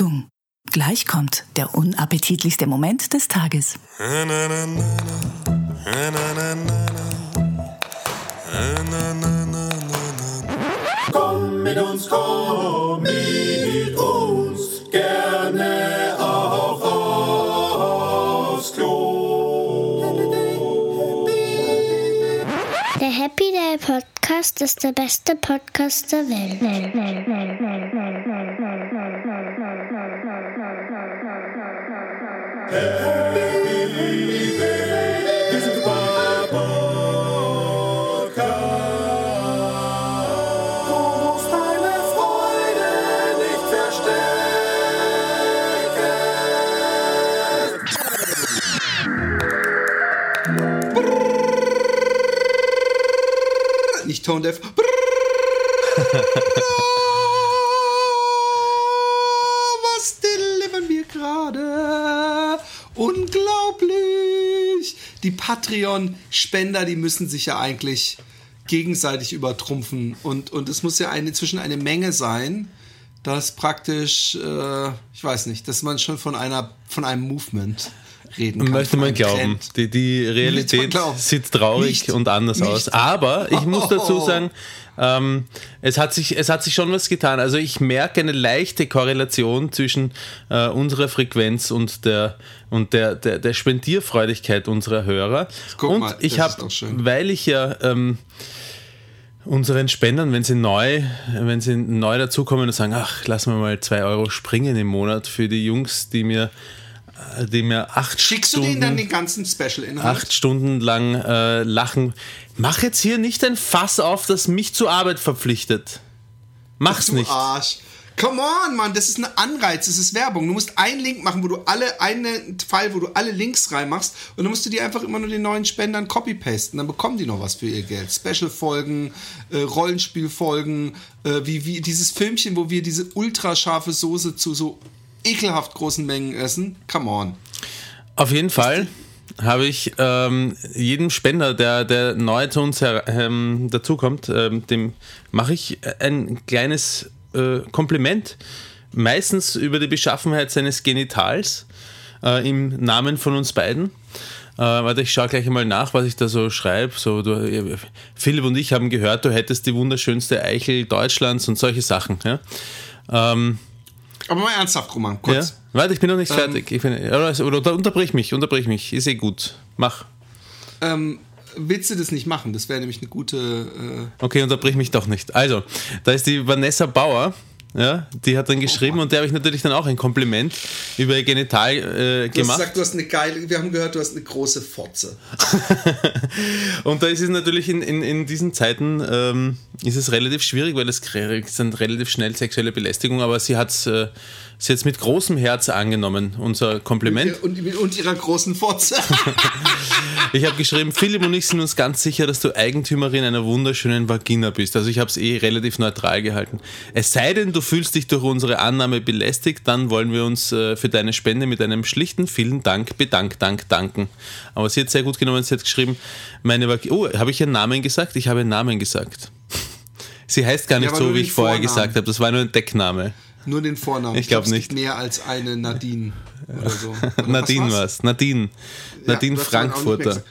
Achtung, gleich kommt der unappetitlichste Moment des Tages. Komm mit uns, komm mit uns, gerne auch aufs Klo. Der Happy Day Podcast ist der beste Podcast der Welt. Nicht Tone Deaf. Was delivern wir gerade? Unglaublich! Die Patreon-Spender, die müssen sich ja eigentlich gegenseitig übertrumpfen. Und, und es muss ja eine, inzwischen eine Menge sein, dass praktisch, äh, ich weiß nicht, dass man schon von, einer, von einem Movement reden kann. Möchte man glauben. Trend. Die, die Realität sieht traurig Nicht. und anders Nicht. aus. Aber ich muss dazu sagen, ähm, es, hat sich, es hat sich schon was getan. Also ich merke eine leichte Korrelation zwischen äh, unserer Frequenz und der und der, der, der Spendierfreudigkeit unserer Hörer. Guck und mal, ich habe, weil ich ja ähm, unseren Spendern, wenn sie neu, wenn sie neu dazukommen und sagen, ach, lass mir mal zwei Euro springen im Monat für die Jungs, die mir, die mir acht Schickst du Stunden, denen dann den ganzen Special-Inhalt? acht Stunden lang äh, lachen. Mach jetzt hier nicht ein Fass auf, das mich zur Arbeit verpflichtet. Mach's Du nicht. Arsch. Come on, Mann, das ist ein Anreiz, das ist Werbung. Du musst einen Link machen, wo du alle, einen Fall, wo du alle Links reinmachst und dann musst du die einfach immer nur den neuen Spendern copy-pasten. Dann bekommen die noch was für ihr Geld. Special-Folgen, äh, Rollenspielfolgen, äh, wie, wie dieses Filmchen, wo wir diese ultrascharfe Soße zu so ekelhaft großen Mengen essen. Come on. Auf jeden Fall habe ich ähm, jedem Spender, der, der neu zu uns ähm, dazukommt, ähm, dem mache ich ein kleines äh, Kompliment. Meistens über die Beschaffenheit seines Genitals äh, im Namen von uns beiden. Äh, warte, ich schaue gleich einmal nach, was ich da so schreibe. So, du, Philipp und ich haben gehört, du hättest die wunderschönste Eichel Deutschlands und solche Sachen. Ja? Ähm, Aber mal ernsthaft, Roman, kurz. ja? Warte, ich bin noch nicht Ähm, fertig. Ich bin, oder, oder unterbrich mich, unterbrich mich. Ist eh gut. Mach. Ähm, willst du das nicht machen? Das wäre nämlich eine gute. Äh, Okay, unterbrich mich doch nicht. Also, da ist die Vanessa Bauer. Ja, die hat dann geschrieben und der habe ich natürlich dann auch ein Kompliment über ihr Genital äh, du hast gemacht. gesagt, du hast eine geile. Wir haben gehört, du hast eine große Fotze. Und da ist es natürlich in, in, in diesen Zeiten ähm, ist es relativ schwierig, weil es sind relativ schnell sexuelle Belästigung, aber sie hat es äh, sie hat's mit großem Herz angenommen, unser Kompliment. Und, und ihrer großen Fotze. Ich habe geschrieben, Philipp und ich sind uns ganz sicher, dass du Eigentümerin einer wunderschönen Vagina bist. Also ich habe es eh relativ neutral gehalten. Es sei denn, du fühlst dich durch unsere Annahme belästigt, dann wollen wir uns äh, für deine Spende mit einem schlichten vielen Dank, Bedank, Dank, danken. Aber sie hat sehr gut genommen, sie hat geschrieben, meine Vagina, oh, habe ich ihren Namen gesagt? Ich habe ihren Namen gesagt. Sie heißt gar nicht aber so, wie ich vorher Vornamen. gesagt habe. Das war nur ein Deckname. Nur den Vornamen. Ich glaub es nicht. Mehr als eine Nadine oder so. Oder Nadine was war's? war's. Nadine. Ja, Nadine mehr Frankfurter.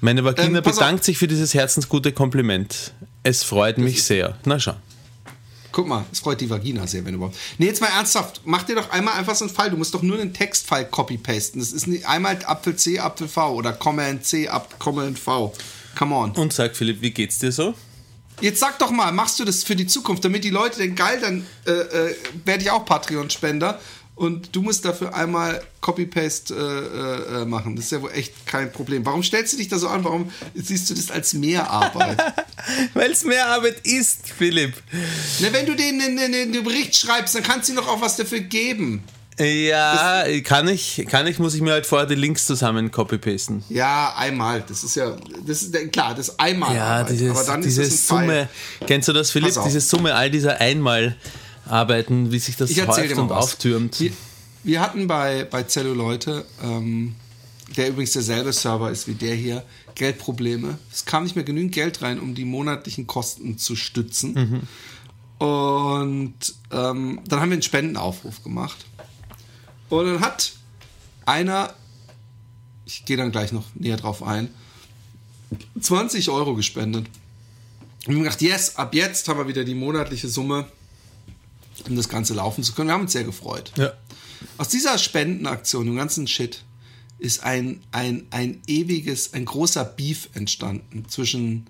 Meine Vagina Ähm, pass auf. bedankt sich für dieses herzensgute Kompliment. Es freut mich sehr. Na schau. Guck mal, es freut die Vagina sehr, wenn überhaupt. Nee, jetzt mal ernsthaft. Mach dir doch einmal einfach so einen Fall. Du musst doch nur einen Textfile copy-pasten. Das ist nicht einmal Apfel C, Apfel V oder Command C, Command V. Come on. Und sag Philipp, wie geht's dir so? Jetzt sag doch mal, machst du das für die Zukunft, damit die Leute denken, geil, dann äh, äh, werde ich auch Patreon-Spender und du musst dafür einmal Copy-Paste äh, äh, machen. Das ist ja wohl echt kein Problem. Warum stellst du dich da so an? Warum siehst du das als Mehrarbeit? Weil es mehr Arbeit ist, Philipp. Na, wenn du denen einen, einen, einen Bericht schreibst, dann kannst du ihnen doch auch was dafür geben. Ja, kann ich, kann ich, muss ich mir halt vorher die Links zusammen copy-pasten. Ja, einmal. Das ist ja, das ist klar, das ist einmal. Ja, Arbeit. dieses, Aber dann diese ist es ein Summe. Fall. Kennst du das, Philipp? Diese Summe all dieser Einmalarbeiten, wie sich das Ich häuft und was. auftürmt. Wir, wir hatten bei, bei Zelluleute, ähm, der übrigens derselbe Server ist wie der hier, Geldprobleme. Es kam nicht mehr genügend Geld rein, um die monatlichen Kosten zu stützen. Und ähm, dann haben wir einen Spendenaufruf gemacht. Und dann hat einer, ich gehe dann gleich noch näher drauf ein, 20 Euro gespendet. Und wir haben gedacht, yes, ab jetzt haben wir wieder die monatliche Summe, um das Ganze laufen zu können. Wir haben uns sehr gefreut. Ja. Aus dieser Spendenaktion, dem ganzen Shit, ist ein, ein, ein ewiges, ein großer Beef entstanden zwischen,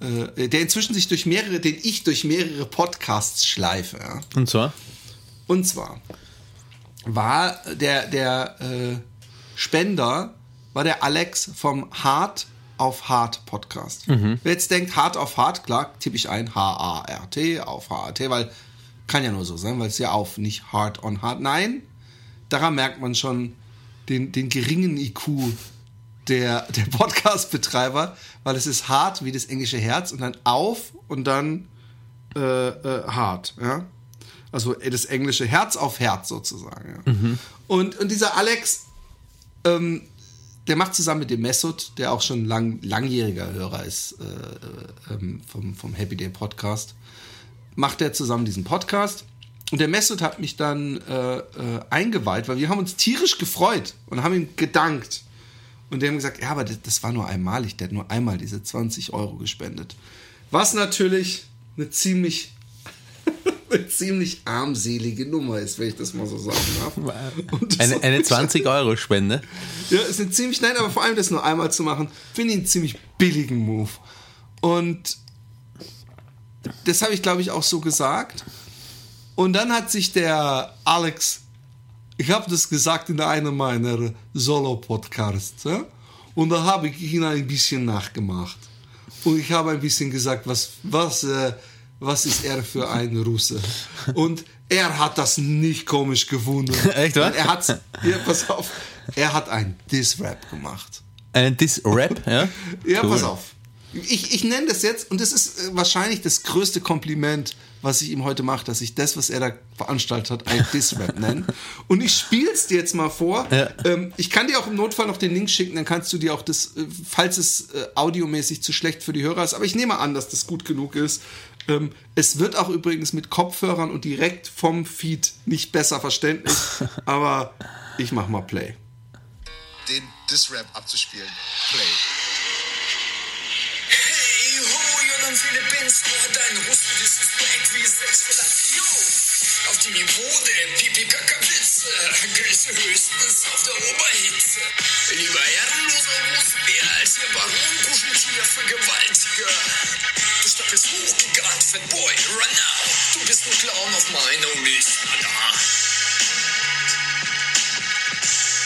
äh, der inzwischen sich durch mehrere, den ich durch mehrere Podcasts schleife. Ja. Und zwar? Und zwar war der, der äh, Spender, war der Alex vom Hard auf Hard Podcast. Wer jetzt denkt, Hard auf Hard, klar, tippe ich ein H-A-R-T auf H-A-T, weil kann ja nur so sein, weil es ja auf, nicht Hard on Hard. Nein, daran merkt man schon den, den geringen IQ der, der Podcast-Betreiber, weil es ist hart wie das englische Herz und dann auf und dann äh, äh, hart, ja. Also äh, das englische Herz auf Herz sozusagen. Ja. Und, und dieser Alex, ähm, der macht zusammen mit dem Messut, der auch schon lang, langjähriger Hörer ist äh, äh, ähm, vom, vom Happy Day Podcast, macht er zusammen diesen Podcast. Und der Messut hat mich dann äh, äh, eingeweiht, weil wir haben uns tierisch gefreut und haben ihm gedankt. Und die haben gesagt, ja, aber das, das war nur einmalig, der hat nur einmal diese 20 Euro gespendet. Was natürlich eine ziemlich, eine ziemlich armselige Nummer ist, wenn ich das mal so sagen darf. Eine, eine 20-Euro-Spende. ja, ist ein ziemlich, nein, aber vor allem das nur einmal zu machen, finde ich einen ziemlich billigen Move. Und das habe ich, glaube ich, auch so gesagt. Und dann hat sich der Alex, ich habe das gesagt in einem meiner Solo-Podcasts, ja? und da habe ich ihn ein bisschen nachgemacht. Und ich habe ein bisschen gesagt, was, was, äh, was ist er für ein Russe? Und er hat das nicht komisch gefunden. Echt, wa? Er hat, ja, pass auf, er hat ein Diss-Rap gemacht. Einen Diss-Rap, ja? Ja, Cool. pass auf. Ich, ich nenne das jetzt, und das ist äh, wahrscheinlich das größte Kompliment, was ich ihm heute mache, dass ich das, was er da veranstaltet hat, ein Diss-Rap nenne. Und ich spiel's dir jetzt mal vor. Ja. Ähm, ich kann dir auch im Notfall noch den Link schicken, dann kannst du dir auch das, äh, falls es äh, audiomäßig zu schlecht für die Hörer ist, aber ich nehme an, dass das gut genug ist. Ähm, es wird auch übrigens mit Kopfhörern und direkt vom Feed nicht besser verständlich, aber ich mach mal Play. den Diss-Rap abzuspielen. Play. Hey ho, Jordan Philippins, nur dein Russen, das ist Black wie Sexfellatio. Auf dem Niveau der Pipi-Kaka-Witze, grüße höchstens auf der Oberhitze. Lieber ehrenloser Russenbär als ihr Baron Kuscheltier Vergewaltiger. Du stapelst hochgigant, Fatboy, run now. Du bist ein Clown auf meiner Mistradar.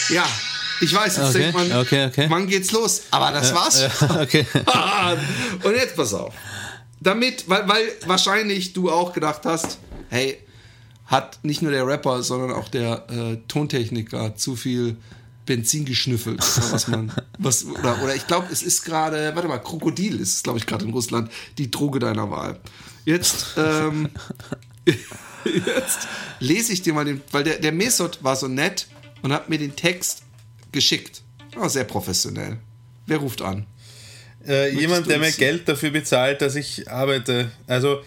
Ja, ich weiß, jetzt Okay, denkt man, okay, okay. wann geht's los? Aber das war's. Ja, okay. Und jetzt pass auf. Damit, weil, weil wahrscheinlich du auch gedacht hast, hey, hat nicht nur der Rapper, sondern auch der äh, Tontechniker zu viel Benzin geschnüffelt. Oder Was man, was, oder, oder ich glaube, es ist gerade, warte mal, Krokodil ist es, glaube ich, gerade in Russland, die Droge deiner Wahl. Jetzt, ähm, jetzt lese ich dir mal den, weil der, der Mesot war so nett und hat mir den Text geschickt. Oh, sehr professionell. Wer ruft an? Äh, jemand, der mir Geld dafür bezahlt, dass ich arbeite. Also,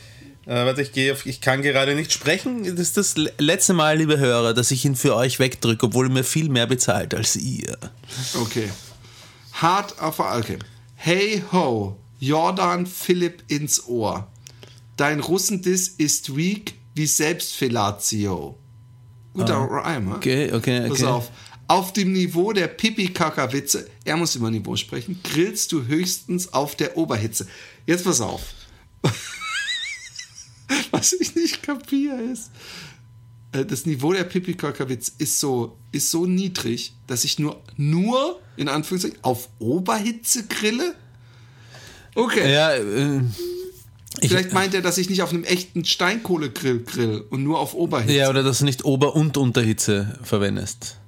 äh, warte, ich gehe auf, ich kann gerade nicht sprechen. Das ist das le- letzte Mal, liebe Hörer, dass ich ihn für euch wegdrücke, obwohl er mir viel mehr bezahlt als ihr. Okay. Hart auf okay. Hey ho, Jordan Philipp ins Ohr. Dein Russendiss ist weak wie Selbstfellatio. Guter Rhyme, hä? Ah. Okay, okay, Pass okay. auf. Auf dem Niveau der Pipi-Kaka-Witze, er muss über Niveau sprechen, grillst du höchstens auf der Oberhitze. Jetzt pass auf. Was ich nicht kapiere ist, äh, das Niveau der Pipi-Kaka-Witz ist so, ist so niedrig, dass ich nur, nur, in Anführungszeichen, auf Oberhitze grille? Okay. Ja, äh, ich, Vielleicht meint er, dass ich nicht auf einem echten Steinkohlegrill grill und nur auf Oberhitze. ja, oder dass du nicht Ober- und Unterhitze verwendest.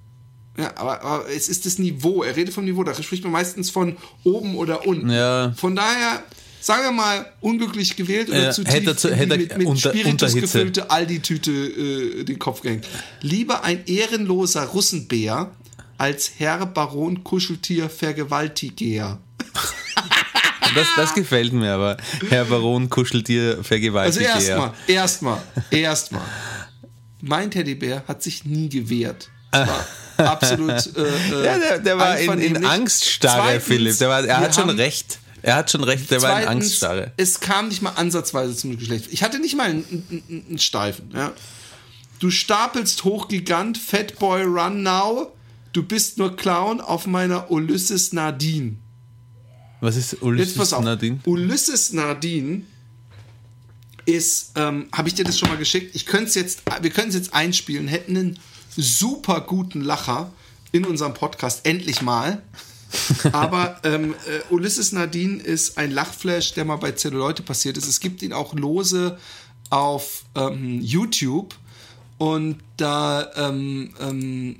Ja, aber, aber es ist das Niveau. Er redet vom Niveau. Da spricht man meistens von oben oder unten. Ja. Von daher, sagen wir mal, unglücklich gewählt oder Ja, zu hätte tief zu- in die hätte mit, mit unter- Spiritus gefüllte Aldi-Tüte äh, den Kopf gehängt. Lieber ein ehrenloser Russenbär als Herr Baron Kuscheltier Vergewaltiger. das, das gefällt mir aber. Herr Baron Kuscheltier Also vergewaltigt erstmal, erstmal, erstmal. Mein Teddybär hat sich nie gewehrt. Das war absolut. Äh, äh, Ja, der, der war in, in. Angsstarre, Zweitens, Philipp. Der war, er hat schon recht. Er hat schon recht, der war in Zweitens, Angststarre. Es kam nicht mal ansatzweise zum Geschlecht. Ich hatte nicht mal einen, einen, einen Steifen. Ja. Du stapelst hoch Gigant, Fatboy Run Now. Du bist nur Clown auf meiner Ulysses Nadine. Was ist Ulysses. Nadine? Ulysses Nadine ist, ähm, habe ich dir das schon mal geschickt? Ich könnte es jetzt, wir können es jetzt einspielen, hätten einen super guten Lacher in unserem Podcast, endlich mal. Aber ähm, äh, Ulysses Nadine ist ein Lachflash, der mal bei Zelluleute passiert ist. Es gibt ihn auch lose auf ähm, YouTube und da ähm, ähm,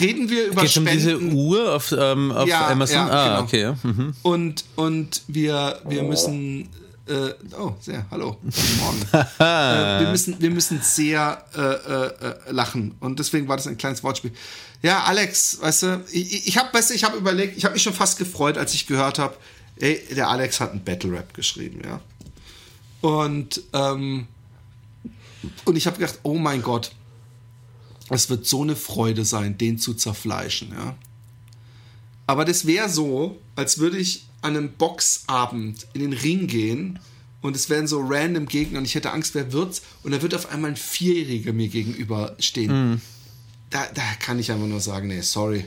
reden wir über Geht um diese Spenden. Uhr auf, ähm, auf Ja, Amazon? ja, ah, genau. okay. Mhm. Und, und wir, wir müssen. Äh, oh, sehr, hallo. Guten Morgen. äh, wir, müssen, wir müssen sehr äh, äh, äh, lachen. Und deswegen war das ein kleines Wortspiel. Ja, Alex, weißt du, ich, ich habe weißt du, ich hab überlegt, ich habe mich schon fast gefreut, als ich gehört habe, ey, der Alex hat einen Battle Rap geschrieben, ja. Und, ähm, und ich habe gedacht, oh mein Gott, es wird so eine Freude sein, den zu zerfleischen, ja. Aber das wäre so, als würde ich an einem Boxabend in den Ring gehen und es wären so random Gegner und ich hätte Angst, wer wird's? Und da wird auf einmal ein Vierjähriger mir gegenüber stehen. Da, da kann ich einfach nur sagen, nee, sorry.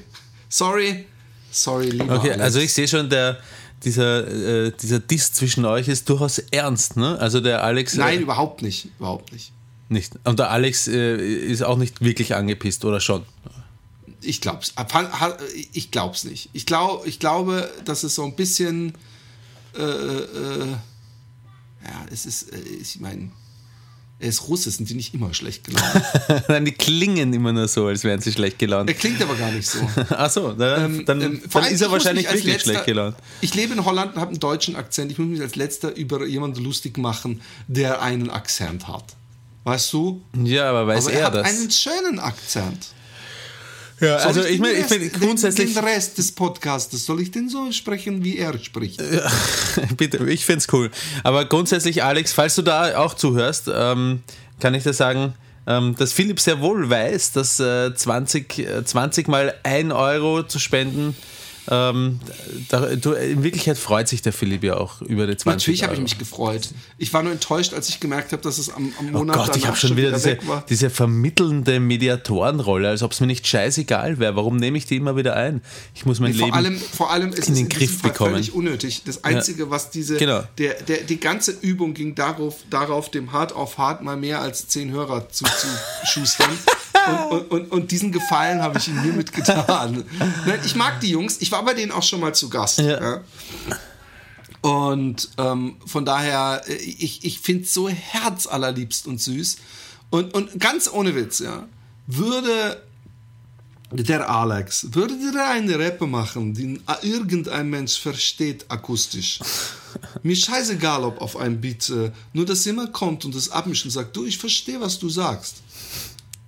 Sorry. Sorry, lieber Okay, Alex. also ich sehe schon, der, dieser, äh, dieser Diss zwischen euch ist durchaus ernst, ne? Also der Alex. Nein, Äh, überhaupt nicht. Überhaupt nicht. nicht. Und der Alex äh, ist auch nicht wirklich angepisst, oder schon? Ich glaub's. Ich glaub's nicht. Ich, glaub, ich glaube, dass es so ein bisschen. Äh, äh, ja, es ist. Äh, ich meine, er ist Russe, sind die nicht immer schlecht gelaunt. Nein, die klingen immer nur so, als wären sie schlecht gelaunt. er klingt aber gar nicht so. Achso, dann, Ähm, dann, ähm, dann ist er wahrscheinlich wirklich letzter- schlecht gelaunt. Ich lebe in Holland und habe einen deutschen Akzent. Ich muss mich als letzter über jemanden lustig machen, der einen Akzent hat. Weißt du? Ja, aber weiß aber er er hat das? einen schönen Akzent. Ja, Soll also ich den meine, ich grundsätzlich. Den, Rest des Podcastes, soll ich den so sprechen, wie er spricht? Bitte, ich finde es cool. Aber grundsätzlich, Alex, falls du da auch zuhörst, ähm, kann ich dir sagen, ähm, dass Philipp sehr wohl weiß, dass äh, 20, äh, 20 mal 1 Euro zu spenden, ähm, da, du, in Wirklichkeit freut sich der Philipp ja auch über die 20 Natürlich habe ich mich gefreut. Ich war nur enttäuscht, als ich gemerkt habe, dass es am, am Oh Monat Gott, ich habe schon wieder diese, diese vermittelnde Mediatorenrolle, als ob es mir nicht scheißegal wäre. Warum nehme ich die immer wieder ein? Ich muss mein Nee, vor Leben. allem, vor allem ist in es den Griff Fall bekommen. völlig unnötig. Das Einzige, was diese, Genau. der, der, die ganze Übung ging darauf, darauf, dem Hart auf Hart mal mehr als zehn Hörer zu, zu schustern. Und, und, und, und diesen Gefallen habe ich ihnen hiermit getan. Ich mag die Jungs. Ich war bei denen auch schon mal zu Gast. Ja. Ja. Und ähm, von daher, äh, ich, ich finde es so herzallerliebst und süß. Und, und ganz ohne Witz, ja, würde der Alex, würde der eine Rapper machen, den irgendein Mensch versteht akustisch. Mir scheißegal, ob auf einem Beat, äh, nur dass jemand kommt und das abmischt und sagt, du, ich verstehe, was du sagst.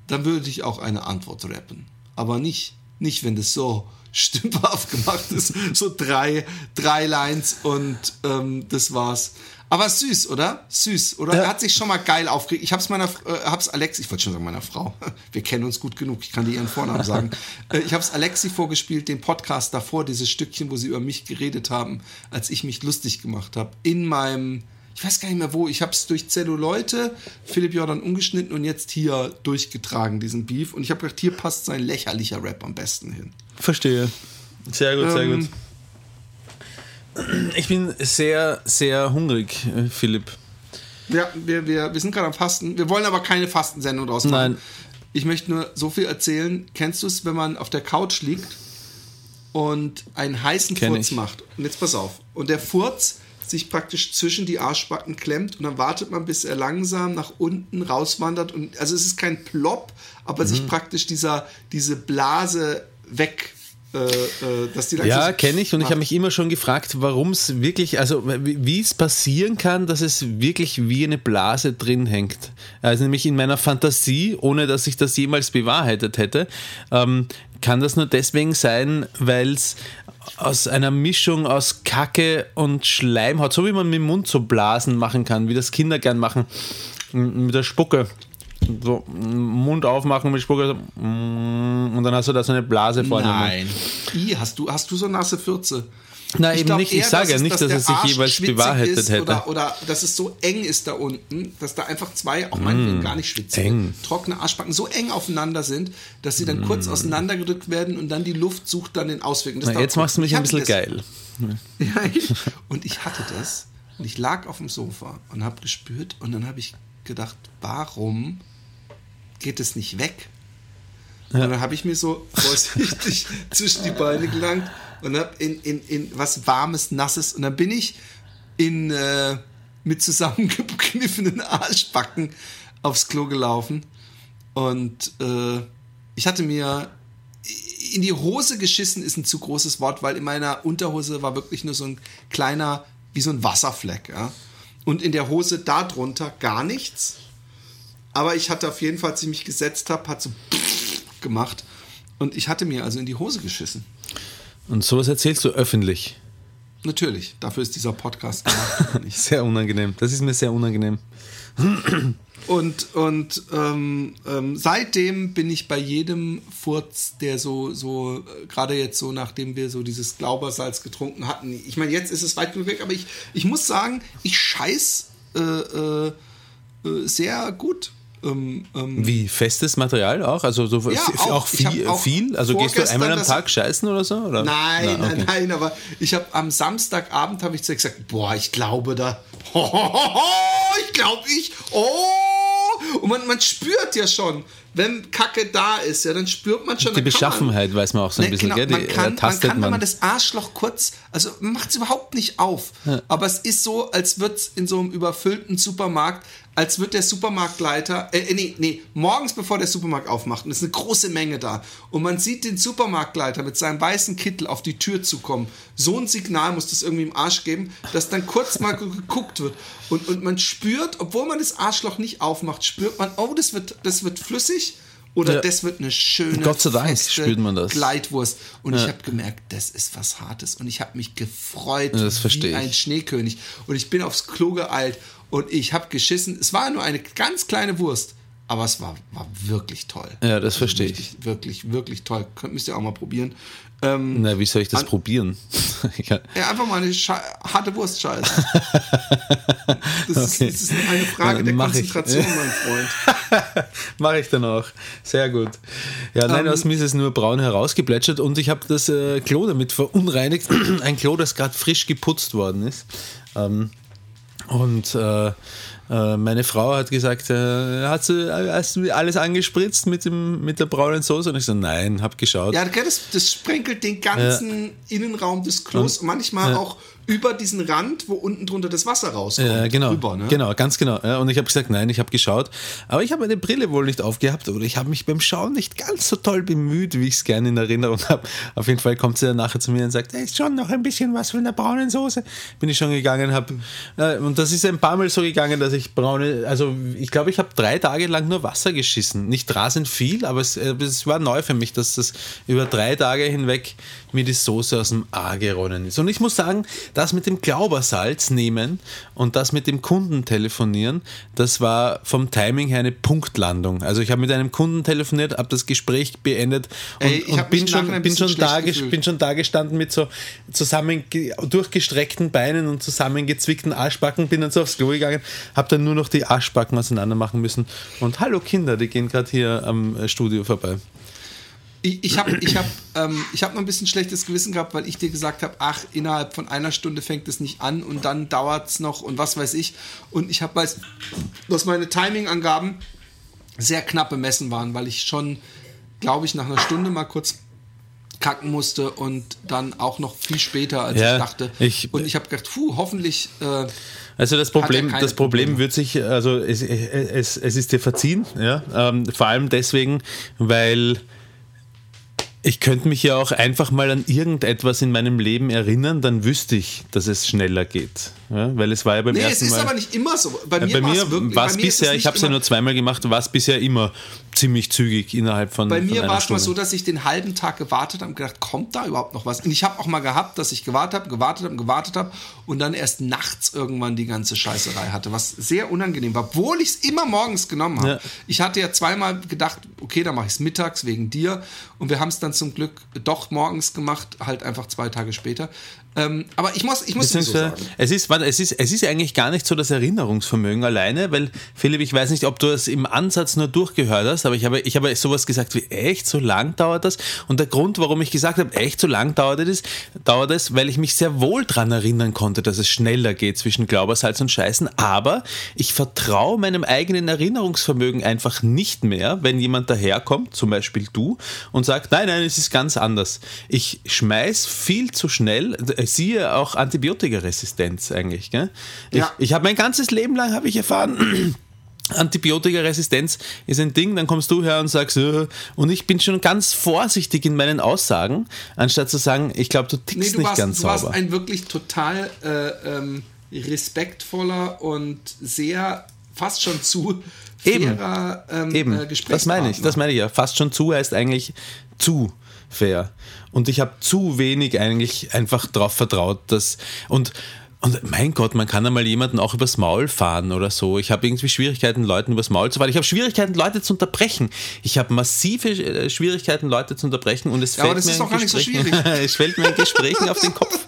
Dann würde ich auch eine Antwort rappen. Aber nicht, nicht wenn das so stümperhaft gemacht ist. So drei, drei Lines und ähm, das war's. Aber süß, oder? Süß, oder? Er hat sich schon mal geil aufgeregt. Ich hab's meiner, äh, hab's Alex, ich wollte schon sagen meiner Frau. Wir kennen uns gut genug. Ich kann dir ihren Vornamen sagen. äh, ich hab's Alexi vorgespielt, den Podcast davor, dieses Stückchen, wo sie über mich geredet haben, als ich mich lustig gemacht habe. In meinem, ich weiß gar nicht mehr wo. Ich hab's durch Zelluleute, Philipp Jordan umgeschnitten und jetzt hier durchgetragen, diesen Beef. Und ich habe gedacht, hier passt sein lächerlicher Rap am besten hin. Verstehe. Sehr gut, sehr Ähm, gut. Ich bin sehr, sehr hungrig, äh, Philipp. Ja, wir, wir, wir sind gerade am Fasten. Wir wollen aber keine Fastensendung draus machen. Nein. Ich möchte nur so viel erzählen. Kennst du es, wenn man auf der Couch liegt und einen heißen Kenn Furz ich. macht? Und jetzt pass auf. Und der Furz sich praktisch zwischen die Arschbacken klemmt und dann wartet man, bis er langsam nach unten rauswandert. Und, also es ist kein Plop, aber Mhm. sich praktisch dieser, diese Blase weg, äh, äh, dass die Ja, kenne ich und ich habe mich immer schon gefragt, warum es wirklich, also wie es passieren kann, dass es wirklich wie eine Blase drin hängt. Also nämlich in meiner Fantasie, ohne dass ich das jemals bewahrheitet hätte, ähm, kann das nur deswegen sein, weil es aus einer Mischung aus Kacke und Schleimhaut, so wie man mit dem Mund so Blasen machen kann, wie das Kinder gern machen, mit der Spucke. So, Mund aufmachen mit Spucke mm, und dann hast du da so eine Blase vorne. Nein. I, hast du, hast du so nasse Fürze? Nein, eben glaub nicht. Ich eher, sage ja nicht, dass der es sich jeweils bewahrheitet ist hätte. Oder, oder dass es so eng ist da unten, dass da einfach zwei, auch meinetwegen gar nicht schwitzige, Mm, eng. trockene Arschbacken so eng aufeinander sind, dass sie dann Mm. kurz auseinandergedrückt werden und dann die Luft sucht dann den Ausweg. Na, jetzt machst du mich Ich ein bisschen das- geil. Ja, ich, und ich hatte das und ich lag auf dem Sofa und habe gespürt und dann habe ich gedacht, warum geht es nicht weg? Und dann habe ich mir so vorsichtig zwischen die Beine gelangt und habe in, in, in was warmes, nasses und dann bin ich in äh, mit zusammengekniffenen Arschbacken aufs Klo gelaufen und äh, ich hatte mir in die Hose geschissen ist ein zu großes Wort, weil in meiner Unterhose war wirklich nur so ein kleiner, wie so ein Wasserfleck. Ja? Und in der Hose darunter gar nichts. Aber ich hatte auf jeden Fall, als ich mich gesetzt habe, hat so gemacht. Und ich hatte mir also in die Hose geschissen. Und sowas erzählst du öffentlich. Natürlich, dafür ist dieser Podcast gemacht. Sehr unangenehm. Das ist mir sehr unangenehm. Und, und ähm, ähm, seitdem bin ich bei jedem Furz, der so, so äh, gerade jetzt so, nachdem wir so dieses Glaubersalz getrunken hatten, ich meine, jetzt ist es weit genug weg, aber ich, ich muss sagen, ich scheiß äh, äh, äh, sehr gut. Ähm, ähm, Wie festes Material auch? Also so Ja, auch. auch, viel, auch viel? Also gehst du einmal am Tag scheißen oder so? Oder? Nein, Na, okay. nein, nein, aber ich habe am Samstagabend habe ich zu gesagt, boah, ich glaube da, ich glaube ich, oh, und man, man spürt ja schon, wenn Kacke da ist, ja, dann spürt man schon. Die kann man- Beschaffenheit weiß man auch so ein Ne, bisschen, genau, gell? Die man, kann, man kann, wenn man. man das Arschloch kurz, also macht es überhaupt nicht auf, aber es ist so, als würde es in so einem überfüllten Supermarkt, als wird der Supermarktleiter, äh, nee, nee, morgens bevor der Supermarkt aufmacht, und es ist eine große Menge da, und man sieht den Supermarktleiter mit seinem weißen Kittel auf die Tür zukommen. So ein Signal muss das irgendwie im Arsch geben, dass dann kurz mal ge- geguckt wird. Und, und man spürt, obwohl man das Arschloch nicht aufmacht, spürt man, oh, das wird, das wird flüssig. Oder Ja. das wird eine schöne Gott sei Dank spürt man das. Gleitwurst. Und ich Ja. habe gemerkt, das ist was Hartes. Und ich habe mich gefreut Das versteh wie ich. ein Schneekönig. Und ich bin aufs Klo geeilt und ich habe geschissen. Es war nur eine ganz kleine Wurst, aber es war, war wirklich toll. Ja, das verstehe ich. Wirklich, wirklich, toll. Könnt, müsst ihr auch mal probieren. Ähm, Na, wie soll ich das An- probieren? ja. ja, einfach mal eine Sche harte Wurst scheißen. Das, Okay. ist, das ist eine Frage der Mach ich. Konzentration, mein Freund. Mache ich dann auch. Sehr gut. Ja, nein, Ähm, aus mir ist es nur braun herausgeplätschert und ich habe das äh, Klo damit verunreinigt. Ein Klo, das gerade frisch geputzt worden ist. Ähm, und äh, äh, meine Frau hat gesagt, äh, hast, du, hast du alles angespritzt mit, dem, mit der braunen Soße? Und ich so, nein, hab geschaut. Ja, das, das sprenkelt den ganzen Innenraum des Klos und manchmal auch über diesen Rand, wo unten drunter das Wasser rauskommt. Ja, genau, Drüber, ne? genau, ganz genau. Und ich habe gesagt, nein, ich habe geschaut, aber ich habe meine Brille wohl nicht aufgehabt oder ich habe mich beim Schauen nicht ganz so toll bemüht, wie ich es gerne in Erinnerung habe. Auf jeden Fall kommt sie dann nachher zu mir und sagt, da ist schon noch ein bisschen was von der braunen Soße. Bin ich schon gegangen, habe und das ist ein paar Mal so gegangen, dass ich braune, also ich glaube, ich habe drei Tage lang nur Wasser geschissen. Nicht rasend viel, aber es, äh, es war neu für mich, dass das über drei Tage hinweg mir die Soße aus dem A geronnen ist. Und ich muss sagen, das mit dem Glaubersalz nehmen und das mit dem Kunden telefonieren, das war vom Timing her eine Punktlandung. Also ich habe mit einem Kunden telefoniert, habe das Gespräch beendet und, Ey, und bin, schon, bin, schon da, bin schon da gestanden mit so zusammen durchgestreckten Beinen und zusammengezwickten Arschbacken, bin dann so aufs Klo gegangen, habe dann nur noch die Arschbacken auseinander machen müssen und hallo Kinder, die gehen gerade hier am äh, Studio vorbei. Ich, ich habe ich hab, ähm, ich hab noch ein bisschen schlechtes Gewissen gehabt, weil ich dir gesagt habe, ach, innerhalb von einer Stunde fängt es nicht an und dann dauert es noch und was weiß ich. Und ich habe weiß, dass meine Timing-Angaben sehr knapp bemessen waren, weil ich schon, glaube ich, nach einer Stunde mal kurz kacken musste und dann auch noch viel später, als Ja, ich dachte. ich- und ich habe gedacht, puh, hoffentlich äh, Also das Problem, das Problem Probleme. wird sich, also es, es, es ist dir verziehen, ja, ähm, vor allem deswegen, weil Ich könnte mich ja auch einfach mal an irgendetwas in meinem Leben erinnern, dann wüsste ich, dass es schneller geht. Ja, weil es war ja beim Nee, es ersten ist Mal. aber nicht immer so. Bei Ja, mir, bei war mir es wirklich, war es ist bisher, ich habe es ja nur zweimal gemacht, war es bisher immer ziemlich zügig innerhalb von Bei mir war es mal so, dass ich den halben Tag gewartet habe und gedacht, kommt da überhaupt noch was? Und ich habe auch mal gehabt, dass ich gewartet habe, gewartet habe, gewartet habe und dann erst nachts irgendwann die ganze Scheißerei hatte, was sehr unangenehm war, obwohl ich es immer morgens genommen habe. Ja. Ich hatte ja zweimal gedacht, okay, dann mache ich es mittags wegen dir und wir haben es dann zum Glück doch morgens gemacht, halt einfach zwei Tage später. Ähm, aber ich muss, ich muss Beziehungsweise, sagen. es ist, warte, es ist, es ist eigentlich gar nicht so das Erinnerungsvermögen alleine, weil Philipp, ich weiß nicht, ob du es im Ansatz nur durchgehört hast, aber ich habe, ich habe sowas gesagt wie echt so lang dauert das. Und der Grund, warum ich gesagt habe, echt so lang dauert es, dauert es, weil ich mich sehr wohl daran erinnern konnte, dass es schneller geht zwischen Glaubersalz und Scheißen. Aber ich vertraue meinem eigenen Erinnerungsvermögen einfach nicht mehr, wenn jemand daherkommt, zum Beispiel du, und sagt, nein, nein, es ist ganz anders. Ich schmeiß viel zu schnell, siehe auch Antibiotikaresistenz eigentlich. Gell? Ich, Ja. ich habe mein ganzes Leben lang habe ich erfahren, Antibiotikaresistenz ist ein Ding, dann kommst du her und sagst, äh, und ich bin schon ganz vorsichtig in meinen Aussagen, anstatt zu sagen, ich glaube, du tickst Nee, du nicht warst, ganz du warst sauber. ein wirklich total äh, ähm, respektvoller und sehr fast schon zu Eben. fairer ähm, Eben, äh, das meine ich, das meine ich ja. Fast schon zu heißt eigentlich zu fair. Und ich habe zu wenig eigentlich einfach darauf vertraut, dass und und mein Gott, man kann einmal jemanden auch übers Maul fahren oder so. Ich habe irgendwie Schwierigkeiten, Leuten übers Maul zu fahren. Ich habe Schwierigkeiten, Leute zu unterbrechen. Ich habe massive äh, Schwierigkeiten, Leute zu unterbrechen. Und es Ja, fällt das mir ist in doch gar nicht so Gesprächen- schwierig. es fällt mir in Gesprächen auf den Kopf.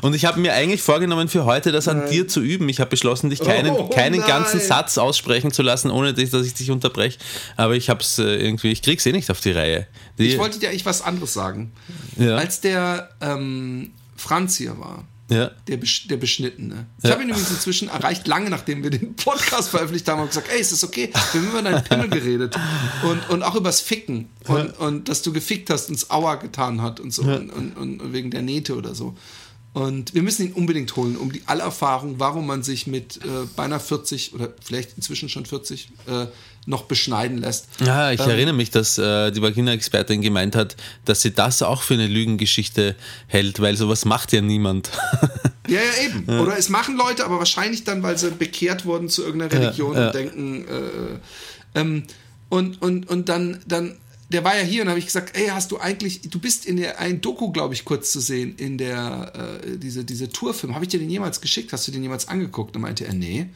Und ich habe mir eigentlich vorgenommen, für heute das an dir zu üben. Ich habe beschlossen, dich keinen, Oh, keinen nein. ganzen Satz aussprechen zu lassen, ohne dass dass ich dich unterbreche. Aber ich habe es äh, irgendwie, ich krieg's eh nicht auf die Reihe. Die, Ich wollte dir eigentlich was anderes sagen. Ja. Als der ähm, Franz hier war, ja. der, der Beschnittene. Ich Ja. habe ihn übrigens inzwischen erreicht, lange nachdem wir den Podcast veröffentlicht haben und gesagt, ey, ist das okay? Wir haben über deinen Pimmel geredet. Und, und auch übers Ficken. Und, und dass du gefickt hast und es Aua getan hat und so. Und, und, und wegen der Nähte oder so. Und wir müssen ihn unbedingt holen, um die Allerfahrung, warum man sich mit äh, beinahe 40 oder vielleicht inzwischen schon 40 äh, noch beschneiden lässt. Ja, ich Ähm, erinnere mich, dass äh, die Vagina-Expertin gemeint hat, dass sie das auch für eine Lügengeschichte hält, weil sowas macht ja niemand. Ja, ja, eben. Oder es machen Leute, aber wahrscheinlich dann, weil sie bekehrt wurden zu irgendeiner Religion ja. und denken, äh, ähm, und, und, und dann, dann, der war ja hier und habe ich gesagt, ey, hast du eigentlich, du bist in der, ein Doku, glaube ich, kurz zu sehen, in der, äh, diese, diese Tourfilm. Habe ich dir den jemals geschickt? Hast du den jemals angeguckt? Und meinte er, nee.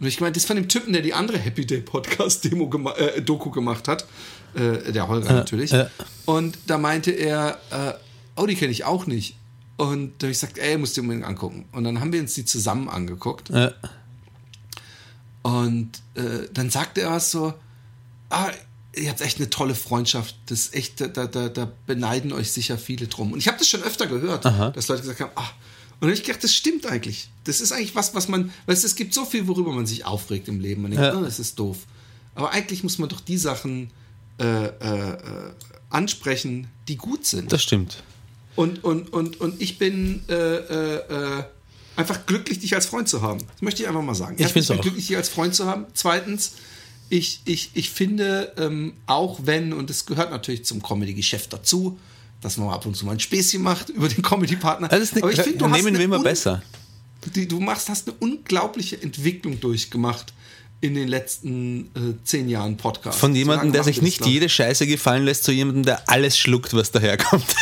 Und ich meinte, das ist von dem Typen, der die andere Happy Day Podcast Demo gema äh, Doku gemacht hat. Äh, der Holger natürlich. ja. Und da meinte er, äh, oh, die kenne ich auch nicht. Und da habe ich gesagt, ey, musst du unbedingt angucken. Und dann haben wir uns die zusammen angeguckt. Ja. Und äh, dann sagte er was so, ah, ihr habt echt eine tolle Freundschaft. Das echt, da, da, da beneiden euch sicher viele drum. Und ich habe das schon öfter gehört, dass Leute gesagt haben, ah, und ich gedacht, das stimmt eigentlich. Das ist eigentlich was, was man, weißt du, es gibt so viel, worüber man sich aufregt im Leben. Man denkt, Ja. oh, das ist doof. Aber eigentlich muss man doch die Sachen äh, äh, äh, ansprechen, die gut sind. Das stimmt. Und, und, und, und ich bin äh, äh, äh, einfach glücklich, dich als Freund zu haben. Das möchte ich einfach mal sagen. Ich find's bin glücklich, dich als Freund zu haben. Zweitens, ich, ich, ich finde, ähm, auch wenn, und es gehört natürlich zum Comedy-Geschäft dazu, dass man ab und zu mal ein Späßchen macht über den Comedy-Partner. Das ist eine, Aber ich finde, du hast nehmen eine wir immer besser. die, du machst, hast eine unglaubliche Entwicklung durchgemacht in den letzten äh, zehn Jahren Podcast. Von jemandem, der sich das, nicht jede Scheiße gefallen lässt, zu jemandem, der alles schluckt, was daherkommt.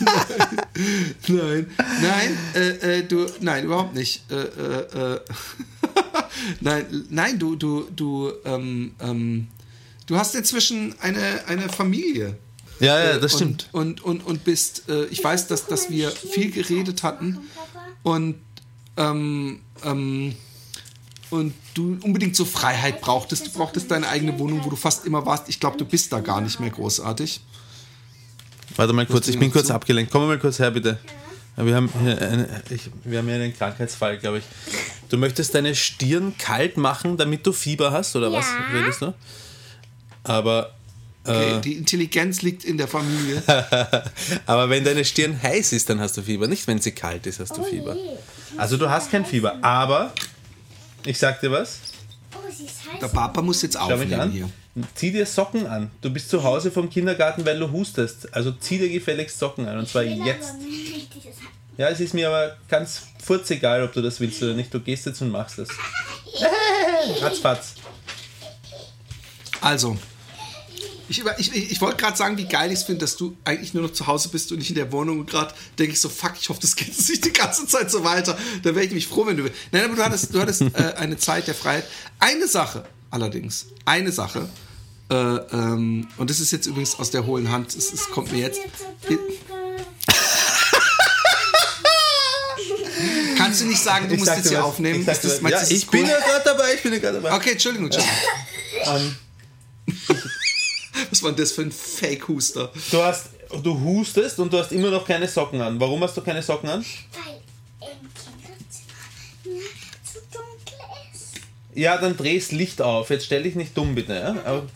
Nein, nein, äh, äh, du, nein, überhaupt nicht. Nein, nein, du, du, du, ähm, ähm, du hast inzwischen eine, eine Familie. Ja, ja, Äh, das und, stimmt. Und, und, und bist, äh, ich weiß, dass, dass wir viel geredet hatten und, ähm, ähm, und du unbedingt so Freiheit brauchtest. Du brauchtest deine eigene Wohnung, wo du fast immer warst. Ich glaube, du bist da gar nicht mehr großartig. Warte mal kurz, ich bin kurz abgelenkt. Komm mal kurz her, bitte. Ja, Wir haben, hier eine, ich, wir haben hier einen Krankheitsfall, glaube ich. Du möchtest deine Stirn kalt machen, damit du Fieber hast, oder was Ja. willst du? Aber, Okay, die Intelligenz liegt in der Familie. aber wenn deine Stirn heiß ist, dann hast du Fieber. Nicht, wenn sie kalt ist, hast du Fieber. Also du hast kein Fieber, aber ich sag dir was. Oh, sie ist. Der Papa muss jetzt aufnehmen an. hier. zieh dir Socken an. Du bist zu Hause vom Kindergarten, weil du hustest. Also zieh dir gefälligst Socken an. Und zwar jetzt. Ja, es ist mir aber ganz furzegal, ob du das willst oder nicht. Du gehst jetzt und machst das. Ratzfatz. Also, ich, ich, ich, wollte gerade sagen, wie geil ich es finde, dass du eigentlich nur noch zu Hause bist und nicht in der Wohnung. Und gerade denke ich so, fuck, ich hoffe, das geht jetzt nicht die ganze Zeit so weiter. Da wäre ich nämlich froh, wenn du. Nein, aber du hattest, du hattest äh, eine Zeit der Freiheit. Eine Sache allerdings, eine Sache. Äh, ähm, und das ist jetzt übrigens aus der hohlen Hand. Es, es kommt mir jetzt. Kannst du nicht sagen, du Ich musst sagte jetzt hier was- aufnehmen? Ich, sagte das- ja, ich bin cool? ja gerade dabei, ich bin ja gerade dabei. Okay, Entschuldigung, Entschuldigung. Ähm, Was war denn das für ein Fake-Huster? du, hast, du hustest und du hast immer noch keine Socken an. Warum hast du keine Socken an? Weil im Kinderzimmer nachts zu dunkel ist. Ja, dann dreh das Licht auf. Jetzt stell dich nicht dumm, bitte. Ja? Aber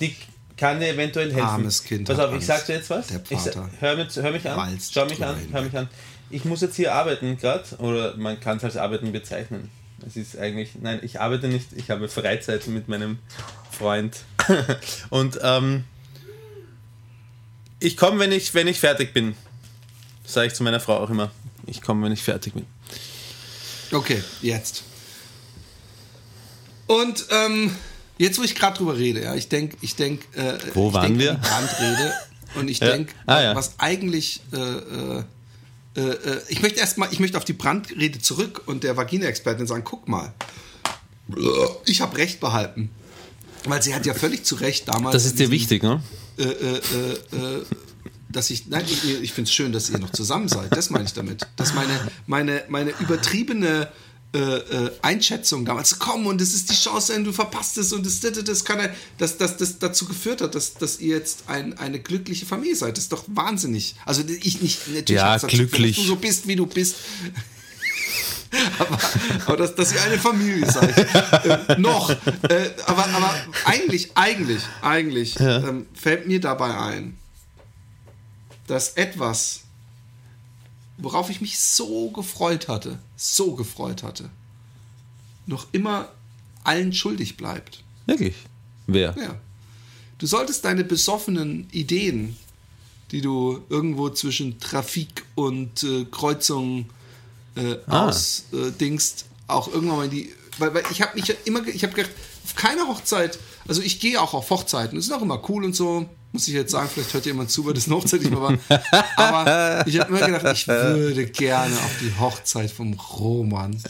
die kann dir eventuell helfen. Armes Kind Pass auf, ich sag dir jetzt was. Der Ich Vater hör, mit, hör mich an. Schau mich an. Hör mich an. Ich muss jetzt hier arbeiten gerade. Oder man kann es als Arbeiten bezeichnen. Es ist eigentlich. Nein, ich arbeite nicht. Ich habe Freizeit mit meinem Freund. Und ähm, ich komme, wenn ich, wenn ich fertig bin. Sage ich zu meiner Frau auch immer. Ich komme, wenn ich fertig bin. Okay, jetzt. Und ähm, jetzt, wo ich gerade drüber rede, ja, ich denke, ich denke, äh, Wo ich waren denk wir? Brandrede und ich Ja. denke, Ah, ja. was eigentlich, äh, äh, äh, äh, ich möchte erstmal, ich möchte auf die Brandrede zurück und der Vagina-Expertin sagen, guck mal, ich habe Recht behalten. Weil sie hat ja völlig zu Recht damals. Das ist dir wichtig, ne? äh, äh, äh, äh, dass ich, nein, ich, ich finde es schön, dass ihr noch zusammen seid. Das meine ich damit. Dass meine, meine, meine übertriebene äh, äh, Einschätzung damals, komm und es ist die Chance, und du verpasst es und das, das, das kann er, dass das, das dazu geführt hat, dass, dass ihr jetzt ein, eine glückliche Familie seid. Das ist doch wahnsinnig. Also ich nicht, natürlich Ja, dazu geführt, glücklich. Dass du so bist, wie du bist. Aber, aber dass, dass ihr eine Familie seid. äh, noch. Äh, aber, aber eigentlich, eigentlich, eigentlich ähm, fällt mir dabei ein, dass etwas, worauf ich mich so gefreut hatte, so gefreut hatte, noch immer allen schuldig bleibt. Wirklich. Wer? Ja. Du solltest deine besoffenen Ideen, die du irgendwo zwischen Trafik und äh, Kreuzung äh, Ah. ausdingst, auch irgendwann mal in die. Weil, weil ich habe mich ja immer, ich habe gedacht, auf keiner Hochzeit, also ich gehe auch auf Hochzeiten, das ist auch immer cool und so, muss ich jetzt sagen, vielleicht hört jemand zu, weil das eine Hochzeit nicht mehr war. Aber ich habe immer gedacht, ich würde gerne auf die Hochzeit vom Roman.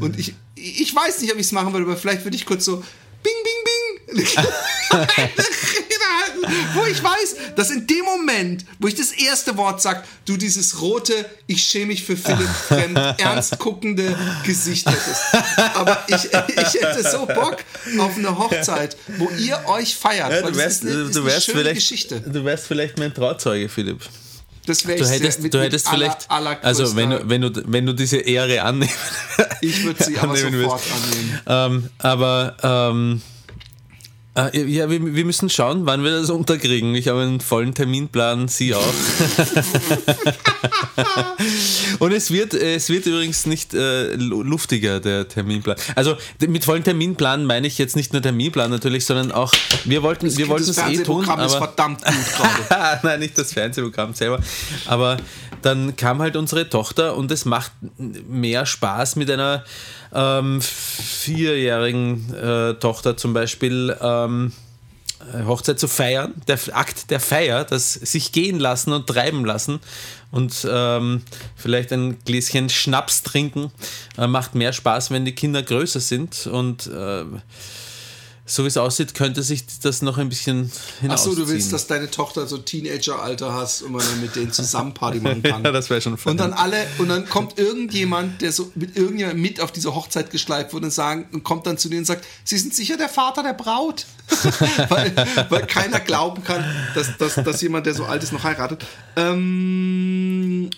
Und ich, ich weiß nicht, ob ich es machen würde, aber vielleicht würde ich kurz so Bing, Bing, Bing. wo ich weiß, dass in dem Moment, wo ich das erste Wort sag, du dieses rote, ich schäme mich für Philipp fremd, ernst guckende Gesicht hättest. Aber ich, ich hätte so Bock auf eine Hochzeit, wo ihr euch feiert. Ja, du wärst, ist eine, ist du wärst vielleicht, Geschichte. du wärst vielleicht mein Trauzeuge, Philipp. Das wäre Du ich hättest, sehr, mit, du hättest mit aller- vielleicht, allergrößter- also wenn du, wenn du, wenn du diese Ehre annehmen, Ich würde sie aber annehmen sofort willst. annehmen. Ähm, aber ähm, äh, ja, wir, wir müssen schauen, wann wir das unterkriegen. Ich habe einen vollen Terminplan, Sie auch. Und es wird, es wird übrigens nicht äh, lu- luftiger, der Terminplan. Also mit vollen Terminplan meine ich jetzt nicht nur Terminplan natürlich, sondern auch, wir wollten, wir wollten das es eh tun, Fernsehprogramm ist verdammt gut gerade. Nein, nicht das Fernsehprogramm selber. Aber dann kam halt unsere Tochter und es macht mehr Spaß mit einer ähm, vierjährigen äh, Tochter zum Beispiel. Ähm, Hochzeit zu feiern, der Akt der Feier, das sich gehen lassen und treiben lassen und ähm, vielleicht ein Gläschen Schnaps trinken, äh, macht mehr Spaß, wenn die Kinder größer sind und äh, so wie es aussieht, könnte sich das noch ein bisschen hinausziehen. so, du willst, dass deine Tochter so Teenager-Alter hast und man dann mit denen zusammen Party machen kann. Ja, das wäre schon Und dann alle, und dann kommt irgendjemand, der so mit irgendjemandem mit auf diese Hochzeit geschleift wurde und, sagen, und kommt dann zu denen und sagt, Sie sind sicher der Vater der Braut. weil, weil keiner glauben kann, dass, dass, dass jemand, der so alt ist, noch heiratet. Ähm,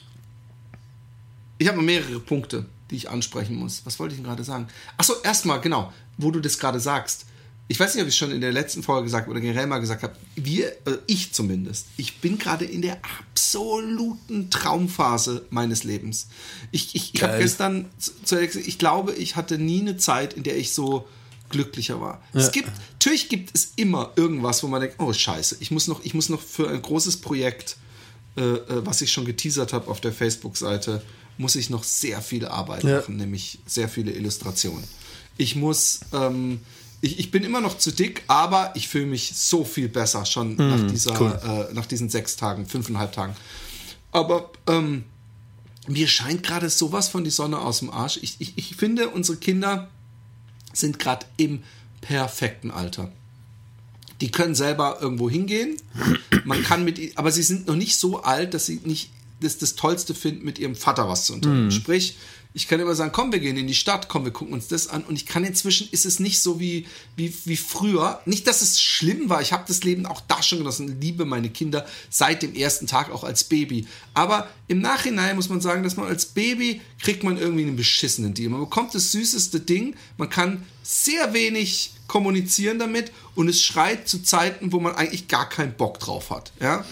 ich habe mehrere Punkte, die ich ansprechen muss. Was wollte ich denn gerade sagen? Achso, erstmal, genau, wo du das gerade sagst. Ich weiß nicht, ob ich schon in der letzten Folge gesagt oder generell mal gesagt habe. Wir, äh, ich zumindest, ich bin gerade in der absoluten Traumphase meines Lebens. Ich, ich, ich habe gestern zu zu Alex, ich glaube, ich hatte nie eine Zeit, in der ich so glücklicher war. Es gibt, natürlich gibt es immer irgendwas, wo man denkt, oh scheiße, ich muss noch, ich muss noch für ein großes Projekt, äh, äh, was ich schon geteasert habe auf der Facebook-Seite, muss ich noch sehr viel Arbeit Ja. machen, nämlich sehr viele Illustrationen. Ich muss, ähm, ich, ich bin immer noch zu dick, aber ich fühle mich so viel besser schon nach, dieser, äh, nach diesen sechs Tagen, fünfeinhalb Tagen. Aber ähm, mir scheint gerade sowas von die Sonne aus dem Arsch. Ich, ich, ich finde, unsere Kinder sind gerade im perfekten Alter. Die können selber irgendwo hingehen. Man kann mit, aber sie sind noch nicht so alt, dass sie nicht das, das Tollste finden, mit ihrem Vater was zu unternehmen. Sprich, ich kann immer sagen, komm, wir gehen in die Stadt, komm, wir gucken uns das an. Und ich kann inzwischen, ist es nicht so wie, wie, wie früher. Nicht, dass es schlimm war. Ich habe das Leben auch da schon genossen, liebe meine Kinder seit dem ersten Tag, auch als Baby. Aber im Nachhinein muss man sagen, dass man als Baby kriegt man irgendwie einen beschissenen Deal. Man bekommt das süßeste Ding, man kann sehr wenig kommunizieren damit und es schreit zu Zeiten, wo man eigentlich gar keinen Bock drauf hat. Ja?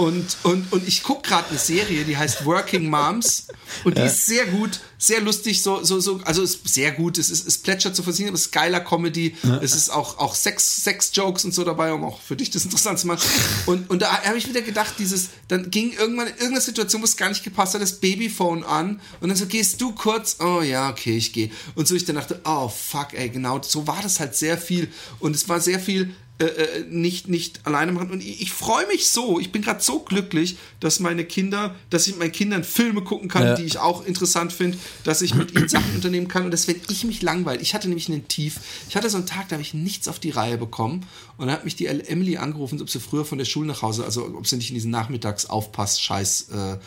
Und, und, und ich gucke gerade eine Serie, die heißt Working Moms. Und die ist sehr gut, sehr lustig, so, so, so, also ist sehr gut, es, ist, es plätschert zu versichern, aber es ist geiler Comedy, es ist auch, auch Sex, Sex-Jokes und so dabei, um auch für dich das interessant zu machen. Und, und da habe ich wieder gedacht, dieses, dann ging irgendwann in irgendeiner Situation, wo es gar nicht gepasst hat, das Babyphone an. Und dann so, gehst du kurz, oh ja, okay, ich gehe. Und so ich dann dachte, oh fuck, ey, genau, so war das halt sehr viel. Und es war sehr viel äh, äh, nicht, nicht alleine machen. Und ich, ich freue mich so, ich bin gerade so glücklich, dass meine Kinder, dass ich mit meinen Kindern Filme gucken kann, Ja. die ich auch interessant finde, dass ich mit ihnen Sachen unternehmen kann und dass wenn ich mich langweile, ich hatte nämlich einen Tief, ich hatte so einen Tag, da habe ich nichts auf die Reihe bekommen und dann hat mich die Emily angerufen, ob sie früher von der Schule nach Hause, also ob sie nicht in diesen Nachmittagsaufpass-Scheiß äh,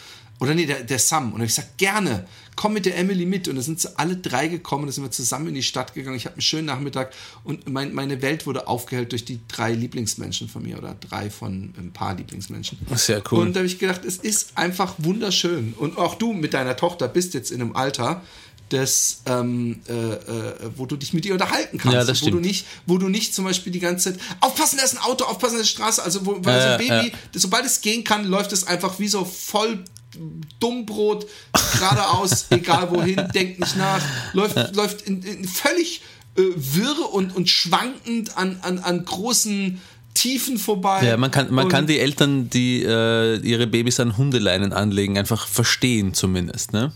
oder nee, der, der Sam. Und dann hab ich gesagt, gerne, komm mit der Emily mit. Und da sind sie alle drei gekommen, da sind wir zusammen in die Stadt gegangen. Ich hatte einen schönen Nachmittag und mein, meine Welt wurde aufgehellt durch die drei Lieblingsmenschen von mir oder drei von ein paar Lieblingsmenschen. Sehr cool. Und da habe ich gedacht, es ist einfach wunderschön. Und auch du mit deiner Tochter bist jetzt in einem Alter, das, ähm, äh, äh, wo du dich mit ihr unterhalten kannst. Ja, wo du stimmt. nicht, wo du nicht zum Beispiel die ganze Zeit aufpassen, da ist ein Auto, aufpassen, da ist eine Straße. Also wo, weil Ja, so ein Baby, sobald es gehen kann, läuft es einfach wie so voll Dummbrot geradeaus, egal wohin, denkt nicht nach, läuft, läuft in, in völlig äh, wirr und, und schwankend an, an, an großen Tiefen vorbei. Ja, man kann, man kann die Eltern, die äh, ihre Babys an Hundeleinen anlegen, einfach verstehen zumindest, ne?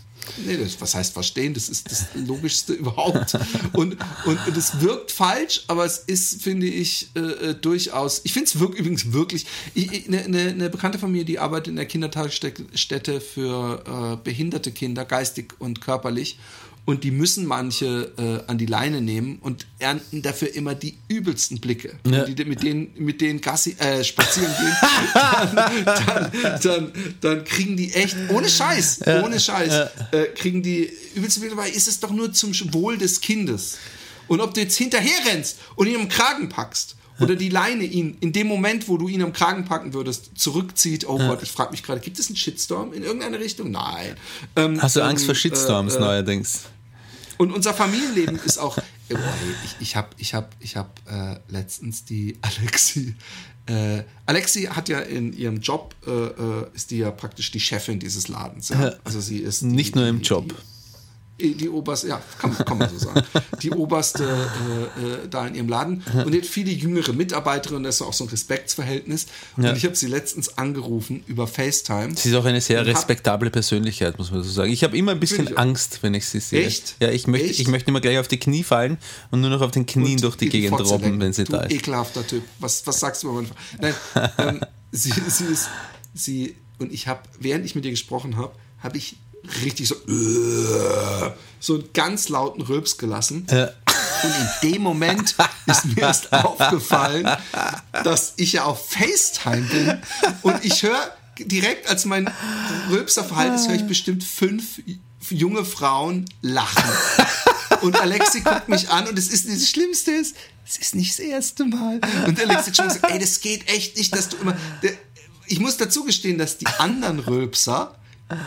Nee, das, was heißt verstehen? Das ist das Logischste überhaupt. Und, und, und es wirkt falsch, aber es ist, finde ich, äh, äh, durchaus. Ich finde es wirk, übrigens wirklich. ich- ich- Eine ne, ne Bekannte von mir, die arbeitet in der Kindertagesstätte für äh, behinderte Kinder, geistig und körperlich. Und die müssen manche äh, an die Leine nehmen und ernten dafür immer die übelsten Blicke. Ja. Die, mit denen, mit denen Gassi, äh, spazieren gehen, dann, dann, dann, dann kriegen die echt, ohne Scheiß, ohne Scheiß, äh, kriegen die übelste Blicke dabei. Ist es doch nur zum Wohl des Kindes. Und ob du jetzt hinterher rennst und ihn am Kragen packst oder die Leine ihn in dem Moment, wo du ihn am Kragen packen würdest, zurückzieht. Oh Gott, ich frage mich gerade, gibt es einen Shitstorm in irgendeine Richtung? Nein. Ähm, Hast du Angst vor ähm, Shitstorms äh, äh, neuerdings? Und unser Familienleben ist auch. Oh, ey, ich ich habe ich hab, ich hab, äh, letztens die Alexi. Äh, Alexi hat ja in ihrem Job, äh, äh, ist die ja praktisch die Chefin dieses Ladens. Ja? Also sie ist. Die, Nicht nur im die, Job. Die, die oberste, ja, kann, man- kann man so sagen. Die oberste äh, äh, da in ihrem Laden. Und die hat viele jüngere Mitarbeiterinnen, das ist auch so ein Respektsverhältnis. Ja. Und ich habe sie letztens angerufen über FaceTime. Sie ist auch eine sehr respektable Persönlichkeit, muss man so sagen. Ich habe immer ein bisschen. Angst, wenn ich sie sehe. Echt? Ja, ich möchte, Echt? ich möchte immer gleich auf die Knie fallen und nur noch auf den Knien Und durch die ihr Gegend robben, wenn sie du da ist. ekelhafter Typ. Was, was sagst du über meine Frau? Nein, ähm, sie, sie ist, sie, und ich habe, während ich mit ihr gesprochen habe, habe ich richtig so, äh, so einen ganz lauten Rülps gelassen. Und in dem Moment ist mir erst aufgefallen, dass ich ja auf FaceTime bin und ich höre direkt, als mein Rülpser verhalten ist, höre ich bestimmt fünf junge Frauen lachen. Und Alexi guckt mich an und es ist das Schlimmste ist, es ist nicht das erste Mal. Und Alexi schon gesagt, ey, das geht echt nicht, dass du immer. Ich muss dazu gestehen, dass die anderen Rülpser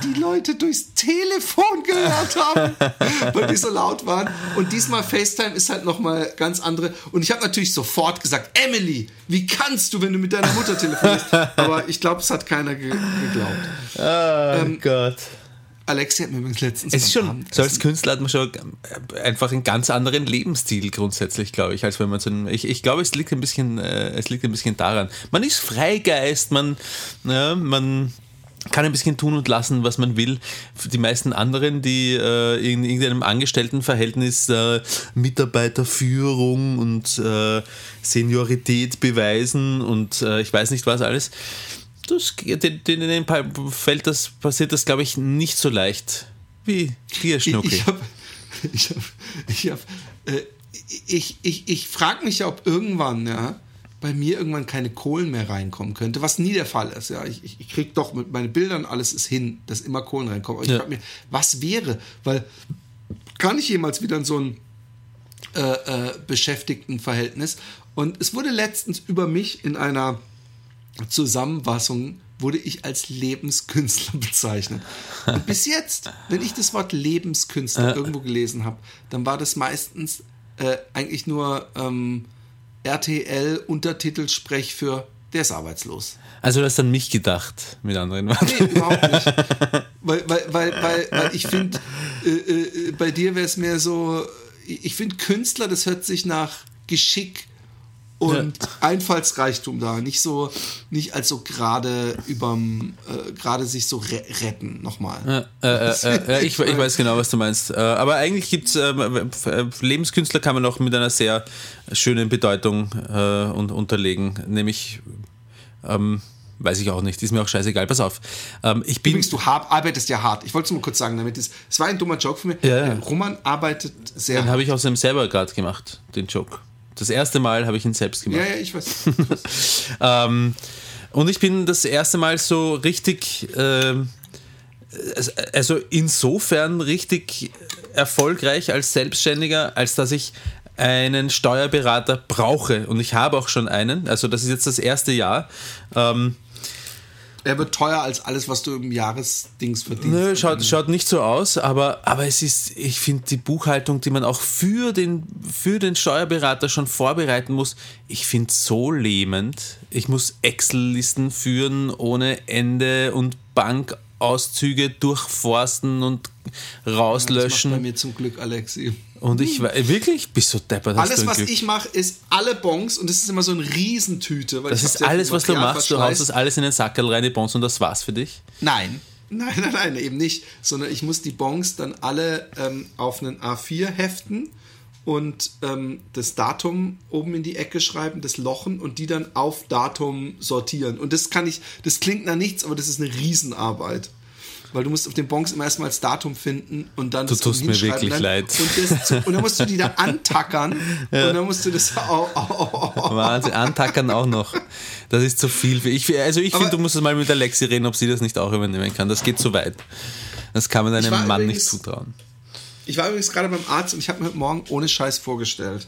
die Leute durchs Telefon gehört haben, weil die so laut waren. Und diesmal FaceTime ist halt nochmal ganz andere. Und ich habe natürlich sofort gesagt, Emily, wie kannst du, wenn du mit deiner Mutter telefonierst? Aber ich glaube, es hat keiner ge geglaubt. Oh Gott. Alexia hat mir übrigens letztens Es ist schon, so als Künstler hat man schon äh, einfach einen ganz anderen Lebensstil grundsätzlich, glaube ich, als wenn man so ein, ich, ich glaube, es liegt ein bisschen, äh, es liegt ein bisschen daran. Man ist Freigeist, man, ja, man kann ein bisschen tun und lassen, was man will. Die meisten anderen, die äh, in irgendeinem Angestelltenverhältnis äh, Mitarbeiterführung und äh, Seniorität beweisen und äh, ich weiß nicht was alles, das, denen, denen fällt das, passiert das, glaube ich, nicht so leicht wie dir, Ich, Schnucki. ich habe, ich habe, ich habe, äh, ich, ich, ich frage mich ob irgendwann, ja, bei mir irgendwann keine Kohlen mehr reinkommen könnte, was nie der Fall ist. Ja, ich, ich, ich kriege doch mit meinen Bildern alles ist hin, dass immer Kohlen reinkommen. Aber ich Ja. frage mich, was wäre, weil kann ich jemals wieder in so ein äh, äh, Beschäftigtenverhältnis? Und es wurde letztens über mich in einer Zusammenfassung wurde ich als Lebenskünstler bezeichnet. Und bis jetzt, wenn ich das Wort Lebenskünstler irgendwo gelesen habe, dann war das meistens äh, eigentlich nur ähm, RTL-Untertitelsprech für der ist arbeitslos. Also du hast an mich gedacht, mit anderen Worten. Nee, überhaupt nicht. weil, weil, weil, weil, weil ich finde, äh, äh, bei dir wäre es mehr so, ich finde Künstler, das hört sich nach Geschick und Einfallsreichtum da, nicht so, nicht als so gerade überm, äh, gerade sich so re retten, nochmal. Äh, äh, äh, äh, ich, ich weiß genau, was du meinst. Äh, aber eigentlich gibt es äh, äh, Lebenskünstler kann man auch mit einer sehr schönen Bedeutung äh, un unterlegen, nämlich ähm, weiß ich auch nicht, ist mir auch scheißegal. Pass auf. Ähm, ich bin Übrigens, du hab, arbeitest ja hart. Ich wollte es nur kurz sagen, damit es, es war ein dummer Joke von mir. Ja, ja. Roman arbeitet sehr den hart. habe ich außerdem selber gerade gemacht, den Joke. Das erste Mal habe ich ihn selbst gemacht. Ja, ja, ich weiß. Ähm, und ich bin das erste Mal so richtig, ähm, also insofern richtig erfolgreich als Selbstständiger, als dass ich einen Steuerberater brauche. Und ich habe auch schon einen. Also das ist jetzt das erste Jahr. Ähm, er wird teuer als alles, was du im Jahresdings verdienst. Nö, schaut, schaut nicht so aus, aber, aber es ist, ich finde die Buchhaltung, die man auch für den, für den Steuerberater schon vorbereiten muss, ich finde so lähmend. Ich muss Excel-Listen führen ohne Ende und Bankauszüge durchforsten und Das macht bei rauslöschen. mir zum Glück, Alexi. Und ich war wirklich, bist du deppert, Alles, was Glück. ich mache, ist alle Bons und das ist immer so eine Riesentüte. Weil Das ist alles, was du machst. Du haust das alles in den Sackerl rein, die Bons, und das war's für dich. Nein. Nein, nein, nein, eben nicht. Sondern ich muss die Bons dann alle ähm, auf einen A4 heften und ähm, das Datum oben in die Ecke schreiben, das Lochen und die dann auf Datum sortieren. Und das kann ich, das klingt nach nichts, aber das ist eine Riesenarbeit. Weil du musst auf den Bons immer erstmal das Datum finden und dann Du das tust mir wirklich dann, leid. Und, das, und dann musst du die da antackern und dann musst du das au, au, au, Wahnsinn, antackern auch noch. Das ist zu viel. Für ich, also ich finde, du musst es mal mit der Lexi reden, ob sie das nicht auch übernehmen kann. Das geht zu weit. Das kann man einem Mann übrigens- nicht zutrauen. Ich war übrigens gerade beim Arzt und ich habe mir heute Morgen ohne Scheiß vorgestellt.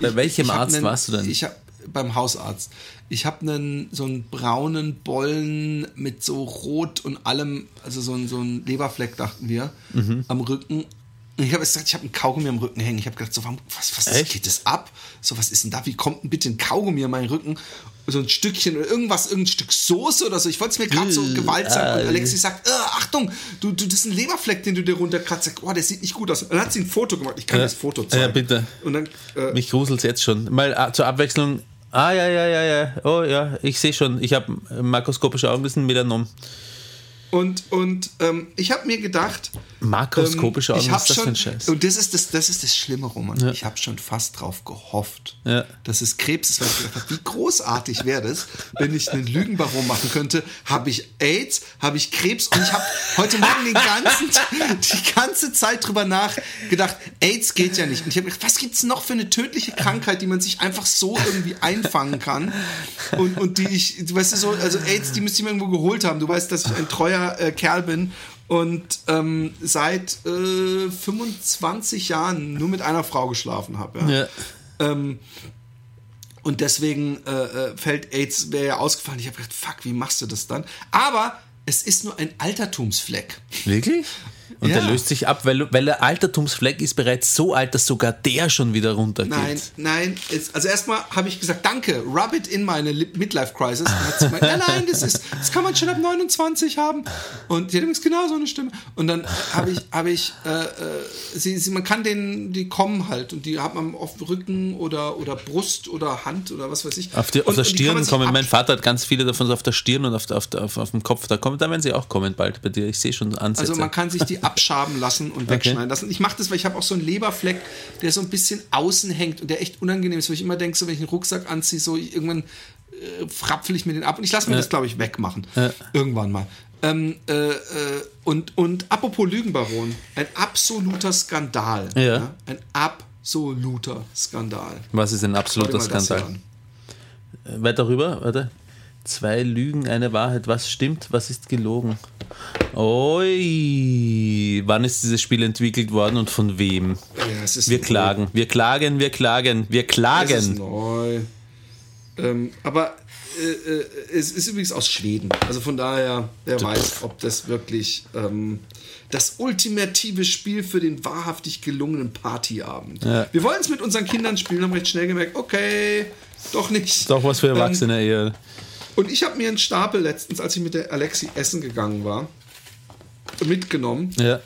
Bei ich, welchem hab Arzt warst du denn? Ich hab, beim Hausarzt. Ich habe einen so einen braunen Bollen mit so rot und allem, also so ein, so ein Leberfleck, dachten wir, Mhm. am Rücken. Und ich habe gesagt, ich habe einen Kaugummi am Rücken hängen. Ich habe gedacht, so, warum, was, was Echt? geht das ab? So, was ist denn da? Wie kommt denn bitte ein Kaugummi an meinen Rücken? So ein Stückchen oder irgendwas, irgendein Stück Soße oder so. Ich wollte es mir gerade so gewaltsam. Und Alexi sagt, äh, Achtung, du, du, das ist ein Leberfleck, den du dir runterkratzt. Sag, Oh, der sieht nicht gut aus. Und dann hat sie ein Foto gemacht. Ich kann Ja. das Foto zeigen. Ja, bitte. Und dann, äh, Mich gruselt jetzt schon. Mal äh, zur Abwechslung. Ah, ja, ja, ja, ja. Oh, ja, ich sehe schon. Ich habe makroskopische Augen, das ist ein Melanom. Und, und ähm, ich habe mir gedacht, Makroskopische ähm, Augen, was ist das für ein Scheiß? Und das ist das, das ist das Schlimme, Roman. Ich habe schon fast drauf gehofft, Ja. dass es Krebs ist, weil ich gedacht habe, wie großartig wäre das, wenn ich einen Lügenbaron machen könnte. Habe ich AIDS, habe ich Krebs und ich habe heute Morgen den ganzen, die ganze Zeit drüber nachgedacht, AIDS geht ja nicht. Und ich habe gedacht, was gibt's noch für eine tödliche Krankheit, die man sich einfach so irgendwie einfangen kann und, und die ich, weißt du so, also AIDS, die müsste ich mir irgendwo geholt haben. Du weißt, dass ich ein treuer äh, Kerl bin und ähm, seit äh, 25 Jahren nur mit einer Frau geschlafen habe. Ja. Ja. Ähm, und deswegen äh, äh, fällt AIDS, wäre ja ausgefallen. Ich habe gedacht, fuck, wie machst du das dann? Aber es ist nur ein Altertumsfleck. Wirklich? Und Ja. der löst sich ab, weil, weil der Altertumsfleck ist bereits so alt, dass sogar der schon wieder runtergeht. Nein, nein. Es, also erstmal habe ich gesagt, danke, rub it in meine Midlife-Crisis. Und dann hat sie gemeint, nein, nein, das, ist, das kann man schon ab 29 haben. Und die hat übrigens genau so eine Stimme. Und dann habe ich, habe ich äh, äh, sie, sie, man kann den, die kommen halt und die hat man auf Rücken oder, oder Brust oder Hand oder was weiß ich. Auf, die, und, auf der Stirn kommen. Mein Vater hat ganz viele davon auf der Stirn und auf, auf, auf, auf dem Kopf. Da, kommen, da werden sie auch kommen bald bei dir. Ich sehe schon Ansätze. Also man kann sich die abschaben lassen und wegschneiden lassen. Ich mache das, weil ich habe auch so einen Leberfleck, der so ein bisschen außen hängt und der echt unangenehm ist, wo ich immer denke, so wenn ich einen Rucksack anziehe, so ich, irgendwann äh, frapfel ich mir den ab und ich lasse mir das, glaube ich, wegmachen. Irgendwann mal. Ähm, äh, äh, und, und apropos Lügenbaron, ein absoluter Skandal. Ja. Ein absoluter Skandal. Was ist ein absoluter Skandal? an. Weiter rüber, warte. Zwei Lügen, eine Wahrheit. Was stimmt, was ist gelogen? Oi, wann ist dieses Spiel entwickelt worden und von wem? Ja, es ist Wir klagen, wir klagen, wir klagen, wir ist klagen. neu. Ähm, aber äh, äh, es ist übrigens aus Schweden. Also von daher, wer weiß, ob das wirklich ähm, das ultimative Spiel für den wahrhaftig gelungenen Partyabend. Ja. Wir wollen es mit unseren Kindern spielen, haben recht schnell gemerkt, okay, doch nicht. Doch was für Ähm, Erwachsene eher. Und ich habe mir einen Stapel letztens, als ich mit der Alexi essen gegangen war, mitgenommen. Ja.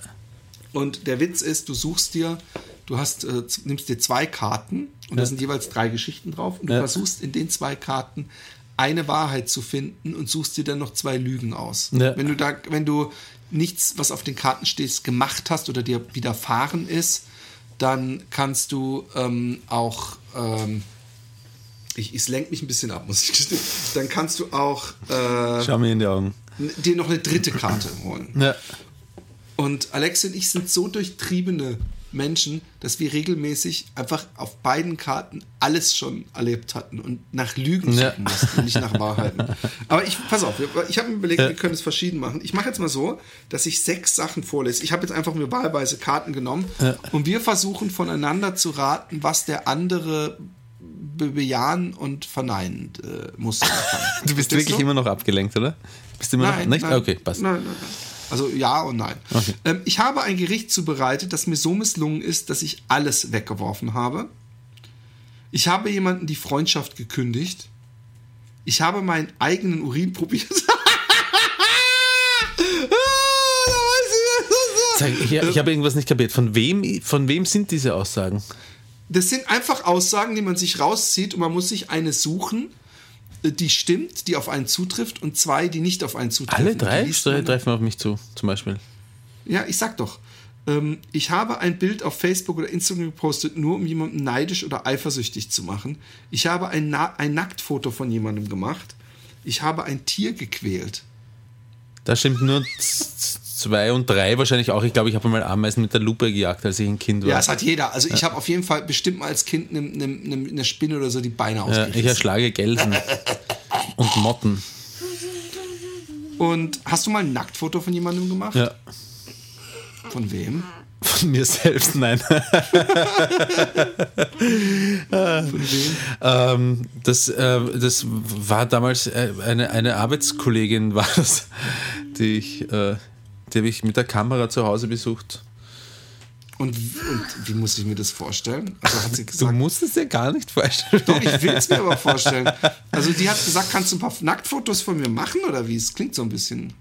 Und der Witz ist, du suchst dir, du hast, äh, nimmst dir zwei Karten und da sind jeweils drei Geschichten drauf und du Ja. versuchst in den zwei Karten eine Wahrheit zu finden und suchst dir dann noch zwei Lügen aus. Ja. Wenn du da, wenn du nichts, was auf den Karten steht, gemacht hast oder dir widerfahren ist, dann kannst du ähm, auch ähm, ich, es lenkt mich ein bisschen ab, muss ich gestehen. Dann kannst du auch äh, Schau mir in die Augen. dir noch eine dritte Karte holen. Ja. Und Alex und ich sind so durchtriebene Menschen, dass wir regelmäßig einfach auf beiden Karten alles schon erlebt hatten und nach Lügen Ja. suchen mussten, nicht nach Wahrheiten. Aber ich, pass auf, ich habe mir überlegt, wir können es verschieden machen. Ich mache jetzt mal so, dass ich sechs Sachen vorlese. Ich habe jetzt einfach mir wahlweise Karten genommen und wir versuchen voneinander zu raten, was der andere bejahen und verneinen äh, kann. Du bist Verstehst wirklich immer noch abgelenkt, oder? Bist du immer Nein, noch nicht? nein, okay, passt. Nein, nein. Also ja und nein. Ähm, ich habe ein Gericht zubereitet, das mir so misslungen ist, dass ich alles weggeworfen habe. Ich habe jemanden die Freundschaft gekündigt. Ich habe meinen eigenen Urin probiert. Sag, ich, ich habe irgendwas nicht kapiert. Von wem, von wem sind diese Aussagen? Das sind einfach Aussagen, die man sich rauszieht und man muss sich eine suchen, äh, die stimmt, die auf einen zutrifft und zwei, die nicht auf einen zutreffen. Alle drei treffen auf mich zu, zum Beispiel. Ja, ich sag doch. Ähm, ich habe ein Bild auf Facebook oder Instagram gepostet, nur um jemanden neidisch oder eifersüchtig zu machen. Ich habe ein, Na ein Nacktfoto von jemandem gemacht. Ich habe ein Tier gequält. Da stimmt nur zwei und drei wahrscheinlich auch. Ich glaube, ich habe mal Ameisen mit der Lupe gejagt, als ich ein Kind war. Ja, das hat jeder. Also ich habe auf jeden Fall bestimmt mal als Kind eine, eine, eine Spinne oder so die Beine Ja, ausgerissen. ich erschlage Gelsen und Motten. Und hast du mal ein Nacktfoto von jemandem gemacht? Ja. Von wem? Von mir selbst, nein. Von wem? ähm, das, äh, das war damals äh, eine, eine Arbeitskollegin, war das, die ich, äh, die habe ich mit der Kamera zu Hause besucht. Und, und wie muss ich mir das vorstellen? Also hat sie Du gesagt, musst es dir gar nicht vorstellen. Doch, ich will es mir aber vorstellen. Also die hat gesagt, kannst du ein paar Nacktfotos von mir machen oder wie? Es klingt so ein bisschen.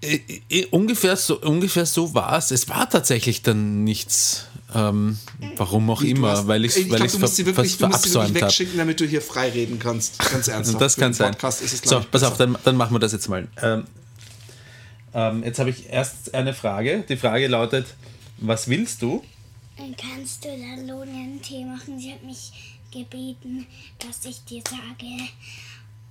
Äh, äh, ungefähr so, ungefähr so war es. Es war tatsächlich dann nichts. Ähm, warum auch Du immer, hast- weil ich es glaub, weil du ich's musst sie wirklich, du musst sie wirklich wegschicken, damit du hier frei reden kannst. Ganz ernsthaft. Das kann sein. Podcast ist es, glaub so, pass auf, besser. dann, dann machen wir das jetzt mal. Ähm, ähm, jetzt habe ich erst eine Frage. Die Frage lautet: Was willst du? Dann kannst du der Loni einen Tee machen. Sie hat mich gebeten, dass ich dir sage,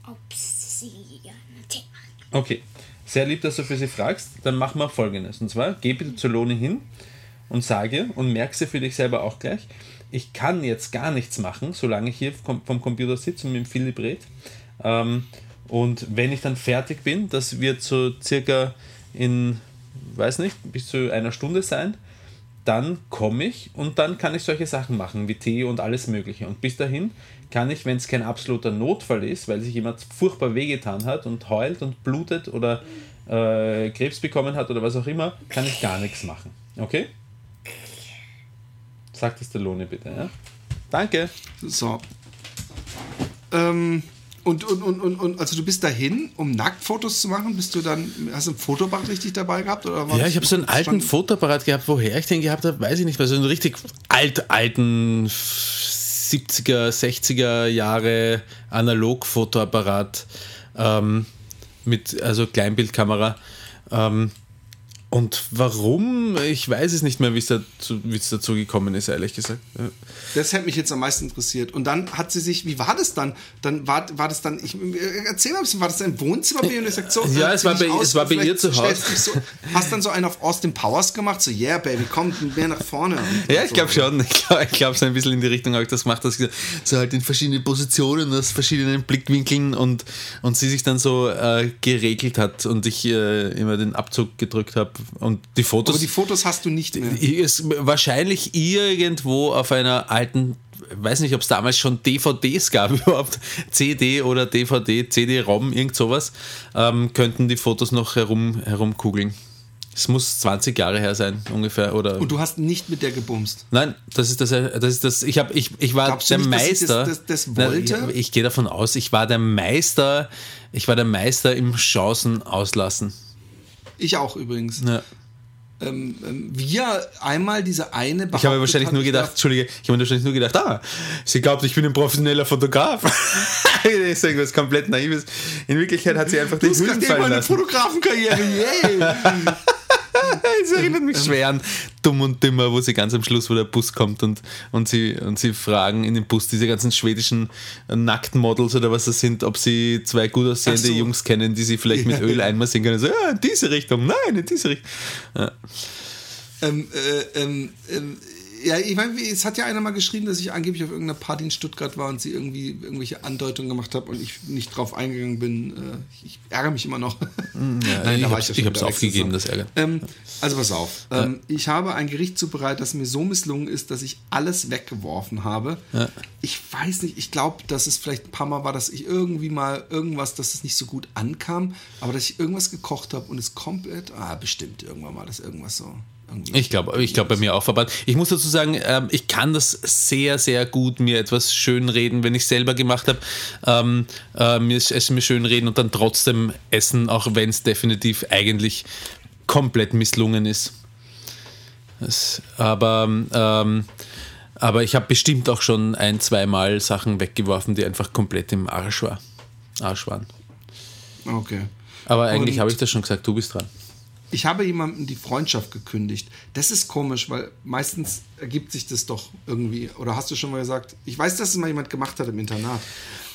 ob sie einen Tee macht. Okay, sehr lieb, dass du für sie fragst. Dann machen wir folgendes. Und zwar, geh bitte zur Loni hin und sage und merk sie für dich selber auch gleich. Ich kann jetzt gar nichts machen, solange ich hier vom Computer sitze und mit dem Philipp red. Ähm, und wenn ich dann fertig bin, das wird so circa in, weiß nicht, bis zu einer Stunde sein, dann komme ich und dann kann ich solche Sachen machen wie Tee und alles Mögliche. Und bis dahin kann ich, wenn es kein absoluter Notfall ist, weil sich jemand furchtbar wehgetan hat und heult und blutet oder äh, Krebs bekommen hat oder was auch immer, kann ich gar nichts machen. Okay? Sagt es der Lohne bitte, ja? Danke. So. Ähm, und, und, und, und, und also du bist dahin, um Nacktfotos zu machen? Bist du dann, hast du ein Fotoapparat richtig dabei gehabt? Oder Ja, ich habe so einen alten Fotoapparat gehabt. Woher ich den gehabt habe, weiß ich nicht mehr. So einen richtig alt, alten 70er, 60er Jahre Analog-Fotoapparat ähm, mit also Kleinbildkamera. Ähm, und warum? Ich weiß es nicht mehr, wie es dazu, wie es dazu gekommen ist, ehrlich gesagt. Ja. Das hätte mich jetzt am meisten interessiert. Und dann hat sie sich, wie war das dann? Dann war, war das dann, ich, erzähl mal ein bisschen, war das ein Wohnzimmer bei ihr? Und ich sag so, Ja, es war bei- es war bei ihr zu Hause. So, hast dann so einen auf Austin Powers gemacht, so, yeah, Baby, komm mehr nach vorne. Ja, ich glaube schon. Ich glaube, ich glaub, so ein bisschen in die Richtung habe ich das gemacht, dass ich so halt in verschiedenen Positionen, aus verschiedenen Blickwinkeln und, und sie sich dann so äh, geregelt hat und ich äh, immer den Abzug gedrückt habe und die Fotos. Aber die Fotos hast du nicht mehr. ist wahrscheinlich irgendwo auf einer alten, weiß nicht, ob es damals schon DVDs gab überhaupt, CD oder DVD, CD-ROM, irgend sowas, ähm, könnten die Fotos noch herum, herumkugeln. Es muss 20 Jahre her sein, ungefähr. Oder Und du hast nicht mit der gebumst. Nein, das ist das, das ist das. Ich habe, ich, ich war Glaubst der nicht, Meister. das- das- das Na, wollte? Ich, ich gehe davon aus, ich war der Meister. Ich war der Meister im Chancen auslassen. Ich auch übrigens. Ja. Ähm, ähm, wir einmal diese eine Ich habe wahrscheinlich nur gedacht, Entschuldige, ich habe wahrscheinlich nur gedacht, ah, sie glaubt, ich bin ein professioneller Fotograf. das ist irgendwas komplett Naives. In Wirklichkeit hat sie einfach Du den Hüllen fallen eine lassen. Fotografenkarriere, yay! Es erinnert mich schwer an Dumm und Dümmer, wo sie ganz am Schluss, wo der Bus kommt und, und, sie, und sie fragen in dem Bus diese ganzen schwedischen Nacktmodels oder was das sind, ob sie zwei gut aussehende so. Jungs kennen, die sie vielleicht mit Öl einmassieren können. So, ja, in diese Richtung, nein, in diese Richtung. Ja. ähm, äh, ähm, ähm, ja, ich meine, es hat ja einer mal geschrieben, dass ich angeblich auf irgendeiner Party in Stuttgart war und sie irgendwie irgendwelche Andeutungen gemacht habe und ich nicht drauf eingegangen bin. Äh, ich ärgere mich immer noch. Mm, Ja, Nein, ich war hab's- ja aufgegeben, das Ärgern. Ähm, also pass auf. Ähm, Ich habe ein Gericht zubereitet, das mir so misslungen ist, dass ich alles weggeworfen habe. Ja. Ich weiß nicht, ich glaube, dass es vielleicht ein paar Mal war, dass ich irgendwie mal irgendwas, dass es nicht so gut ankam, aber dass ich irgendwas gekocht habe und es komplett, ah, bestimmt irgendwann mal, dass irgendwas so. Ich glaube, ich glaube bei mir auch verbannt. Ich muss dazu sagen, ähm, ich kann das sehr, sehr gut mir etwas schönreden, wenn ich selber gemacht habe. Ähm, äh, mir Essen mir schönreden und dann trotzdem essen, auch wenn es definitiv eigentlich komplett misslungen ist. Das, aber, ähm, aber ich habe bestimmt auch schon ein, zweimal Sachen weggeworfen, die einfach komplett im Arsch, war, Arsch waren. Okay. Aber eigentlich habe ich das schon gesagt, du bist dran. Ich habe jemandem die Freundschaft gekündigt. Das ist komisch, weil meistens ergibt sich das doch irgendwie. Oder hast du schon mal gesagt, ich weiß, dass es mal jemand gemacht hat im Internat.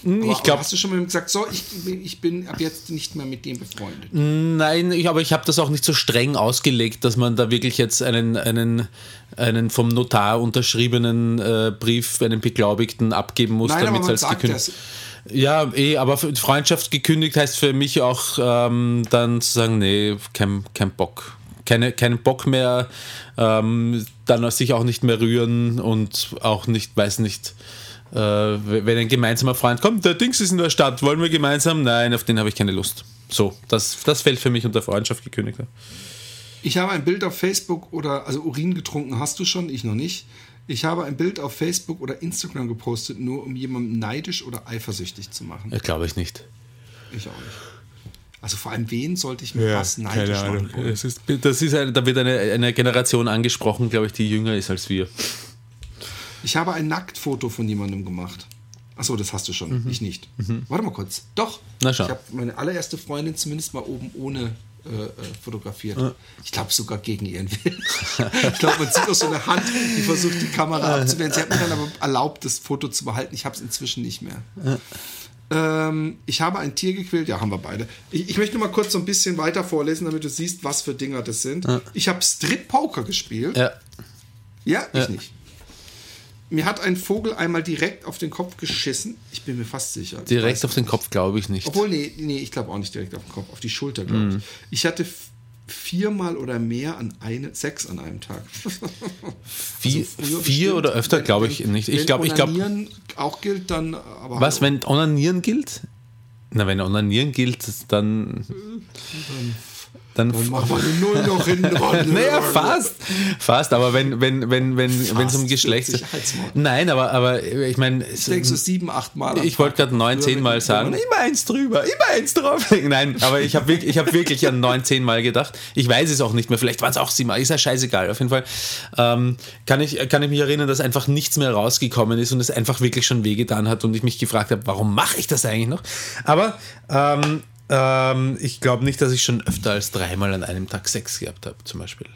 Aber, ich aber glaub- hast du schon mal gesagt, so, ich, ich bin ab jetzt nicht mehr mit dem befreundet. Nein, ich, aber ich habe das auch nicht so streng ausgelegt, dass man da wirklich jetzt einen, einen, einen vom Notar unterschriebenen äh, Brief, einen Beglaubigten abgeben muss, damit es als gekündigt das. Ja, eh, aber Freundschaft gekündigt heißt für mich auch ähm, dann zu sagen, nee, kein, kein Bock. Keine, keinen Bock mehr, ähm, dann sich auch nicht mehr rühren und auch nicht, weiß nicht, äh, wenn ein gemeinsamer Freund kommt, der Dings ist in der Stadt, wollen wir gemeinsam? Nein, auf den habe ich keine Lust. So, das, das fällt für mich unter Freundschaft gekündigt. Ich habe ein Bild auf Facebook oder, also Urin getrunken hast du schon, ich noch nicht. Ich habe ein Bild auf Facebook oder Instagram gepostet, nur um jemanden neidisch oder eifersüchtig zu machen. Ja, Glaube ich nicht. Ich auch nicht. Also vor allem, wen sollte ich mit was neidisch machen wollen? Das ist, das ist eine, da wird eine, eine Generation angesprochen, glaube ich, die jünger ist als wir. Ich habe ein Nacktfoto von jemandem gemacht. Achso, das hast du schon. Ich nicht. Warte mal kurz. Doch. Mhm. Na, schau. Ich habe meine allererste Freundin zumindest mal oben ohne fotografiert. Ich glaube sogar gegen ihren Willen. ich glaube, man sieht auch so eine Hand, die versucht, die Kamera abzuwehren. Sie hat mir dann aber erlaubt, das Foto zu behalten. Ich habe es inzwischen nicht mehr. Ähm, ich habe ein Tier gequält. Ja, haben wir beide. Ich, ich möchte mal kurz so ein bisschen weiter vorlesen, damit du siehst, was für Dinger das sind. Ich habe Strip Poker gespielt. Ja. Ja, ich Ja. nicht. Mir hat ein Vogel einmal direkt auf den Kopf geschissen. Ich bin mir fast sicher. Ich Direkt auf den. Kopf glaube ich nicht. Obwohl, nee, nee ich glaube auch nicht direkt auf den Kopf, auf die Schulter, glaube Mhm. ich. Ich hatte viermal oder mehr an eine, sechs an einem Tag. Vier, Also vier oder öfter glaube ich nicht. Ich glaube, ich glaube. Onanieren auch gilt, dann aber. Was, hallo. wenn Onanieren gilt? Na, wenn Onanieren gilt, dann. Dann Dann machen wir eine Null noch hinten dran. Naja, fast. Fast, aber wenn wenn wenn wenn wenn es um Fast. Geschlecht Sicherheitsmord. Nein, aber aber ich meine Ich denke so sieben, acht Mal. ich wollte gerade neun, zehn Mal sagen, immer eins drüber, immer eins drauf. Nein, aber ich habe wirklich, ich wirklich an neun, zehn Mal gedacht. Ich weiß es auch nicht mehr. Vielleicht waren es auch sieben Mal. Ist ja scheißegal. Auf jeden Fall ähm, kann, ich, kann ich mich erinnern, dass einfach nichts mehr rausgekommen ist und es einfach wirklich schon wehgetan hat und ich mich gefragt habe, warum mache ich das eigentlich noch? Aber ähm, ähm, ich glaube nicht, dass ich schon öfter als dreimal an einem Tag Sex gehabt habe, zum Beispiel.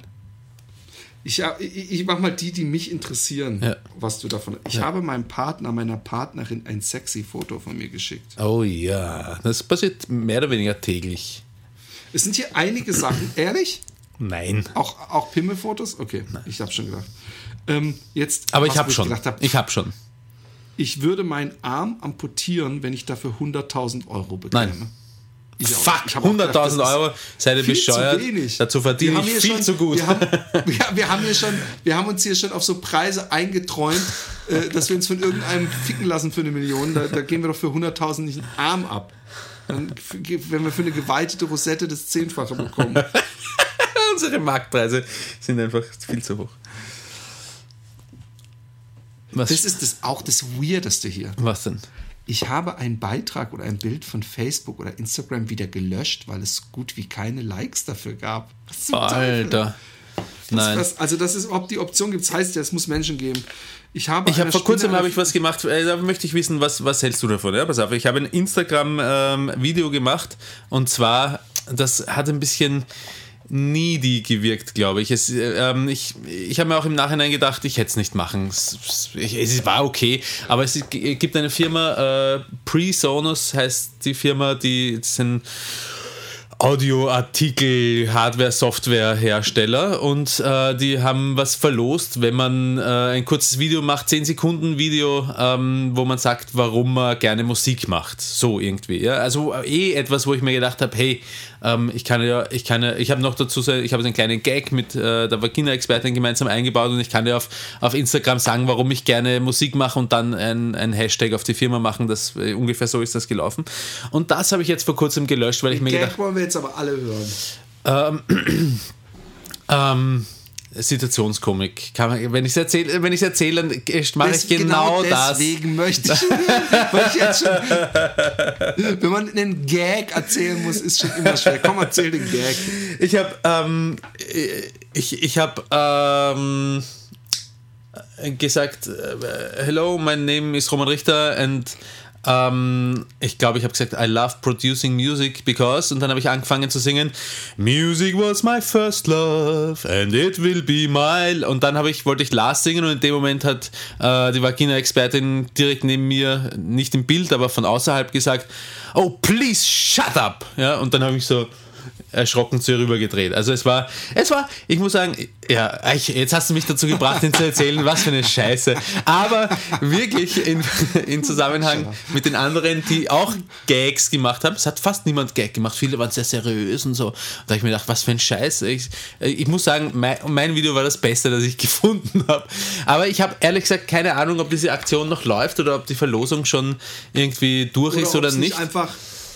Ich, ich, ich mach mal die, die mich interessieren, Ja. was du davon. Ich habe meinem Partner, meiner Partnerin ein sexy Foto von mir geschickt. Oh ja, das passiert mehr oder weniger täglich. Es sind hier einige Sachen, ehrlich? Nein. Auch, auch Pimmelfotos? Okay, ich habe schon gedacht. Ähm, jetzt, Aber ich habe schon. Gedacht hab, Ich habe schon. ich würde meinen Arm amputieren, wenn ich dafür 100.000 Euro bekäme. Nein. Fuck, Ich hab auch gedacht, das 100.000 ist Euro, seid ihr viel zu bescheuert? wenig. Dazu verdiene ich viel schon, zu gut. Wir haben, wir, wir, haben hier schon, wir haben uns hier schon auf so Preise eingeträumt, äh, dass wir uns von irgendeinem ficken lassen für eine Million. Da, da gehen wir doch für 100.000 nicht einen Arm ab. Dann, wenn wir für eine geweitete Rosette das Zehnfache bekommen. Unsere Marktpreise sind einfach viel zu hoch. Was, Das ist das, auch das Weirdeste hier. was denn? Ich habe einen Beitrag oder ein Bild von Facebook oder Instagram wieder gelöscht, weil es gut wie keine Likes dafür gab. Alter. Nein. Was, also, dass es überhaupt die Option gibt, das heißt ja, es muss Menschen geben. Ich habe, Ich einer vor kurzem habe ich was gemacht, äh, da möchte ich wissen, was, was hältst du davon? Ja, pass auf, ich habe ein Instagram-Video gemacht und zwar, das hat ein bisschen needy gewirkt, glaube ich. Es, äh, ähm, ich ich habe mir auch im Nachhinein gedacht, ich hätte es nicht machen. Es, es, war okay, aber es gibt eine Firma, äh, PreSonus heißt die Firma, die sind Audioartikel, Hardware, Software Hersteller und äh, die haben was verlost, wenn man äh, ein kurzes Video macht, 10 Sekunden Video, ähm, wo man sagt, warum man gerne Musik macht. So irgendwie. Ja? Also äh, eh etwas, wo ich mir gedacht habe, hey, ähm, ich kann ja, ich kann ja, ich habe noch dazu, ich habe einen kleinen Gag mit äh, der Vagina-Expertin gemeinsam eingebaut und ich kann ja auf, auf Instagram sagen, warum ich gerne Musik mache und dann ein, ein Hashtag auf die Firma machen. Das äh, ungefähr so ist das gelaufen. Und das habe ich jetzt vor kurzem gelöscht, weil ich mir gedacht Gag wollen wir jetzt aber alle hören. Ähm, Situationskomik. Kann man, wenn ich es erzähle, wenn ich erzähle, dann mache ich Des- genau, das. deswegen möchte ich, weil ich jetzt schon, wenn man einen Gag erzählen muss, ist schon immer schwer. Komm, erzähl den Gag. Ich habe, ähm, ich, ich habe ähm, gesagt, äh, hello, my name is Roman Richter and ähm, ich glaube, ich habe gesagt, I love producing music because und dann habe ich angefangen zu singen, Music was my first love and it will be my und dann ich wollte ich Lars singen und in dem Moment hat äh, die Vagina-Expertin direkt neben mir, nicht im Bild, aber von außerhalb gesagt, oh please shut up, ja und dann habe ich so erschrocken zu ihr rübergedreht. Also es war, es war, ich muss sagen, ja, ich, jetzt hast du mich dazu gebracht, ihn zu erzählen, was für eine Scheiße. Aber wirklich in, in Zusammenhang mit den anderen, die auch Gags gemacht haben, es hat fast niemand Gag gemacht, viele waren sehr seriös und so. Und da habe ich mir gedacht, was für ein Scheiß. Ich, ich muss sagen, mein, mein Video war das Beste, das ich gefunden habe. Aber ich habe ehrlich gesagt keine Ahnung, ob diese Aktion noch läuft oder ob die Verlosung schon irgendwie durch ist ob oder nicht. einfach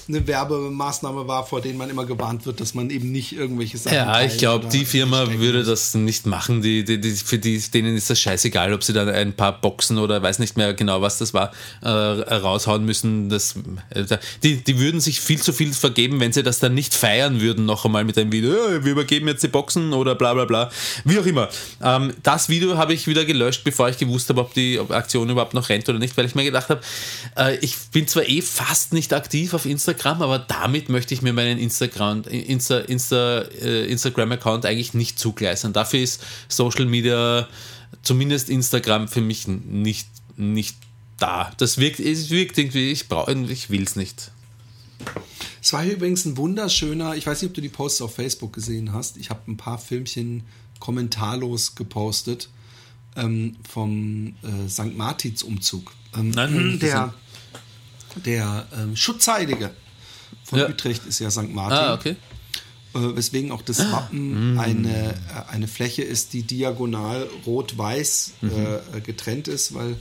eine Werbemaßnahme war, vor denen man immer gewarnt wird, dass man eben nicht irgendwelche Sachen Ja, ich glaube, die Firma würde das nicht machen. Die, die, die, für die, denen ist das scheißegal, ob sie dann ein paar Boxen oder weiß nicht mehr genau, was das war, äh, raushauen müssen. Das, äh, die, die würden sich viel zu viel vergeben, wenn sie das dann nicht feiern würden, noch einmal mit einem Video. "Ja, wir übergeben jetzt die Boxen oder bla bla bla. Wie auch immer. Ähm, das Video habe ich wieder gelöscht, bevor ich gewusst habe, ob die Aktion überhaupt noch rennt oder nicht, weil ich mir gedacht habe, äh, ich bin zwar eh fast nicht aktiv auf Instagram, aber damit möchte ich mir meinen Instagram, Insta, Insta, äh, Instagram-Account eigentlich nicht zugleistern. Dafür ist Social Media, zumindest Instagram, für mich nicht, nicht da. Das wirkt, es wirkt irgendwie, ich brauche, ich will es nicht. Es war hier übrigens ein wunderschöner, ich weiß nicht, ob du die Posts auf Facebook gesehen hast. Ich habe ein paar Filmchen kommentarlos gepostet ähm, vom äh, St. Martins Umzug. Ähm, Nein, der der ähm, Schutzheilige von Ja. Utrecht ist ja St. Martin. Ah, okay. äh, weswegen auch das Wappen eine, äh, eine Fläche ist, die diagonal rot-weiß äh, getrennt ist, weil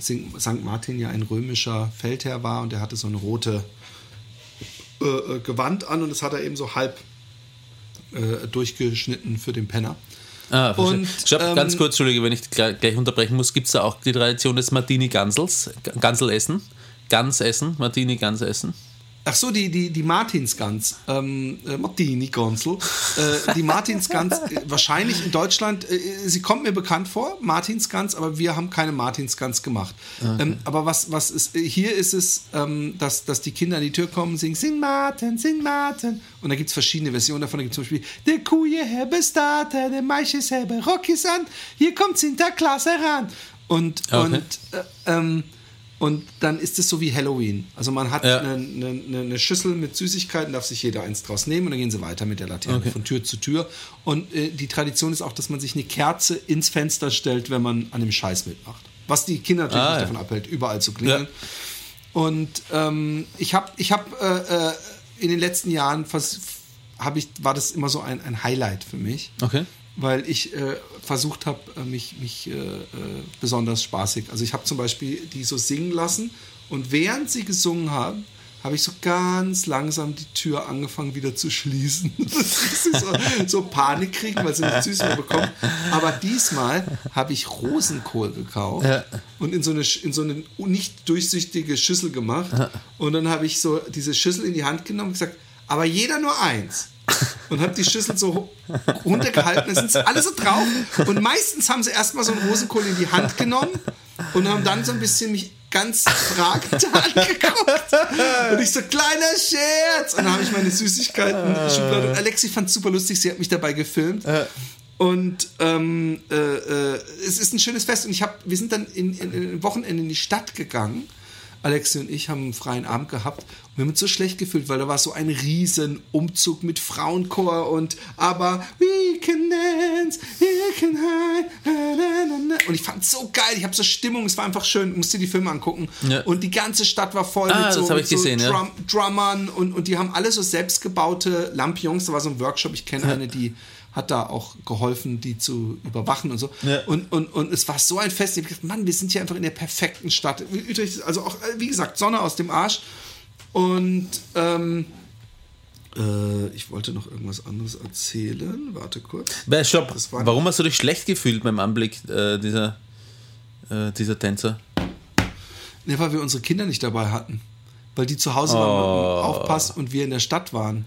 St. Martin ja ein römischer Feldherr war und er hatte so eine rote äh, äh, Gewand an und das hat er eben so halb äh, durchgeschnitten für den Penner. Ah. Und, Stopp, ähm, ganz kurz, Entschuldige, wenn ich gleich, gleich unterbrechen muss. Gibt es da auch die Tradition des Martini-Gansels? Gansel essen? Gans essen? Martini-Gans essen? Ach so, die, die, die Martinsgans, ähm, äh, Martini Gansel, äh, die Martinsgans, äh, wahrscheinlich in Deutschland, äh, sie kommt mir bekannt vor, Martinsgans, aber wir haben keine Martinsgans gemacht. Ähm, aber was, was ist, äh, hier ist es, ähm, dass, dass die Kinder an die Tür kommen und singen, Sing Martin, Sing Martin. Und da gibt es verschiedene Versionen davon, da gibt es zum Beispiel, der Kuje habe Starter, der Maisches habe Rockys an, hier kommt Sinterklaas heran. Und, Okay. und äh, ähm, und dann ist es so wie Halloween. Also man hat Ja. eine, eine- eine Schüssel mit Süßigkeiten, darf sich jeder eins draus nehmen und dann gehen sie weiter mit der Laterne von Tür zu Tür. Und äh, die Tradition ist auch, dass man sich eine Kerze ins Fenster stellt, wenn man an dem Scheiß mitmacht. Was die Kinder natürlich Ah, ja. davon abhält, überall zu klingeln. Ja. Und ähm, ich habe ich hab, äh, äh, in den letzten Jahren ich, war das immer so ein, ein Highlight für mich Okay. Weil ich äh, versucht habe, äh, mich, mich äh, äh, besonders spaßig. Also ich habe zum Beispiel die so singen lassen und während sie gesungen haben, habe ich so ganz langsam die Tür angefangen wieder zu schließen. So, so Panik kriegen, weil sie nicht süß mehr bekommen. Aber diesmal habe ich Rosenkohl gekauft und in so, eine, in so eine nicht durchsichtige Schüssel gemacht. Und dann habe ich so diese Schüssel in die Hand genommen und gesagt, aber jeder nur eins und habe die Schüssel so runtergehalten. Da sind alle so drauf. Und meistens haben sie erstmal so einen Rosenkohl in die Hand genommen und haben dann so ein bisschen mich ganz fragend angeguckt. Und ich so, kleiner Scherz. Und dann habe ich meine Süßigkeiten-Schublade. Und Alexi fand es super lustig. Sie hat mich dabei gefilmt. Und ähm, äh, äh, es ist ein schönes Fest. Und ich hab, wir sind dann in, in, in Wochenende in die Stadt gegangen. Alexi und ich haben einen freien Abend gehabt wir haben uns so schlecht gefühlt, weil da war so ein riesen Umzug mit Frauenchor und aber we can dance, we can hide, na, na, na, und ich fand es so geil, ich habe so Stimmung, es war einfach schön, musst dir die Filme angucken Ja. und die ganze Stadt war voll Ah, mit so, mit ich so gesehen, ja. Drum, Drummern und, und die haben alle so selbstgebaute Lampions, da war so ein Workshop, ich kenne eine, die hat da auch geholfen, die zu überwachen und so. Ja. Und, und, und es war so ein Fest. Ich hab gedacht, Mann, wir sind hier einfach in der perfekten Stadt. Also auch, äh, wie gesagt, Sonne aus dem Arsch. Und ähm, äh, ich wollte noch irgendwas anderes erzählen. Warte kurz. Äh, Stopp. War- Warum hast du dich schlecht gefühlt beim Anblick äh, dieser, äh, dieser Tänzer? Ne, weil wir unsere Kinder nicht dabei hatten. Weil die zu Hause waren mit dem Aufpass und wir in der Stadt waren.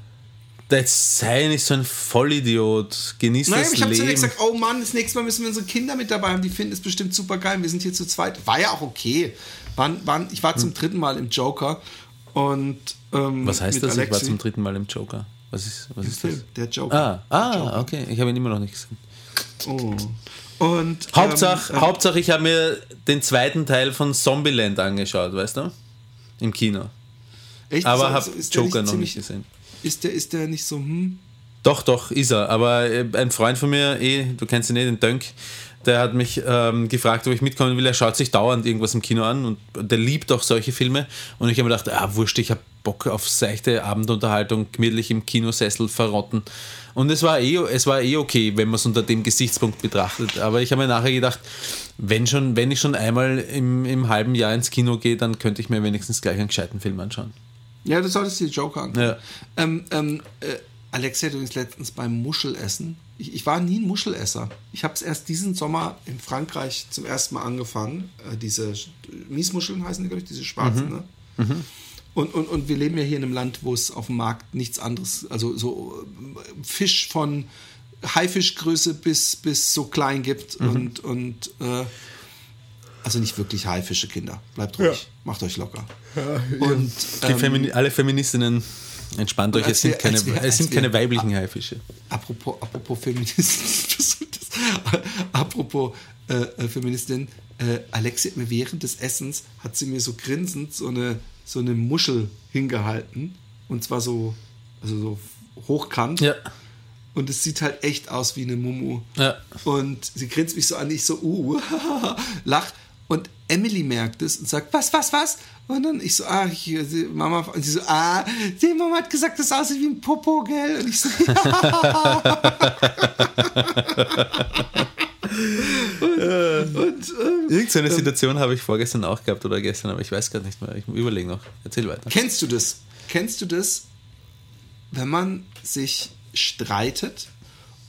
Jetzt sei nicht so ein Vollidiot. Genieß Nein, das ich habe zu Leben. denen gesagt, oh Mann, das nächste Mal müssen wir unsere Kinder mit dabei haben. Die finden es bestimmt super geil. Wir sind hier zu zweit. War ja auch okay. Waren, waren, ich war zum dritten Mal im Joker. Und, ähm, Was heißt das? Ich war Alexi. zum dritten Mal im Joker. Was ist, was ist das? Film, der Joker. Ah, ah okay. Ich habe ihn immer noch nicht gesehen. Oh. Und, Hauptsache, ähm, Hauptsache, ich habe mir den zweiten Teil von Zombieland angeschaut, weißt du? Im Kino. echt, Aber so- habe Joker noch ziemlich- nicht gesehen. Ist der, ist der nicht so, hm? Doch, doch, ist er. Aber äh, ein Freund von mir, eh, du kennst ihn eh, den Dönk, der hat mich ähm, gefragt, ob ich mitkommen will. Er schaut sich dauernd irgendwas im Kino an und der liebt auch solche Filme. Und ich habe mir gedacht, ah, wurscht, ich habe Bock auf seichte Abendunterhaltung, gemütlich im Kinosessel verrotten. Und es war eh, es war eh okay, wenn man es unter dem Gesichtspunkt betrachtet. Aber ich habe mir nachher gedacht, wenn, schon, wenn ich schon einmal im, im halben Jahr ins Kino gehe, dann könnte ich mir wenigstens gleich einen gescheiten Film anschauen. Ja, du solltest dir Joker angucken. Ja. Ähm, ähm, äh, Alexia hat übrigens letztens beim Muschelessen. Ich, ich war nie ein Muschelesser. Ich habe es erst diesen Sommer in Frankreich zum ersten Mal angefangen. Äh, diese Sch- Miesmuscheln heißen die, glaube ich, diese schwarzen. Ne? Und, und, und wir leben ja hier in einem Land, wo es auf dem Markt nichts anderes, also so äh, Fisch von Haifischgröße bis, bis so klein gibt und, und äh, also nicht wirklich Haifische, Kinder. Bleibt ruhig, macht euch locker. Und Die ähm, Femini alle Feministinnen, entspannt euch, es sind keine, als wir- es sind wir- keine weiblichen Haifische. Apropos, apropos Feminismus, apropos äh, äh, Feministin, äh, Alexi hat mir während des Essens, hat sie mir so grinsend so eine, so eine Muschel hingehalten und zwar so, also so hochkant Ja. und es sieht halt echt aus wie eine Mumu. Ja. Und sie grinst mich so an, ich so, uh, lach. Und Emily merkt es und sagt, was, was, was? Und dann ich so, ah, sie, Mama, und sie so, ah, die Mama hat gesagt, das aussieht wie ein Popo, gell? Und ich so, ja. und, und ähm, Irgendeine Situation habe ich vorgestern auch gehabt oder gestern, aber ich weiß gar nicht mehr. Ich überlege noch. Erzähl weiter. Kennst du das? Kennst du das, wenn man sich streitet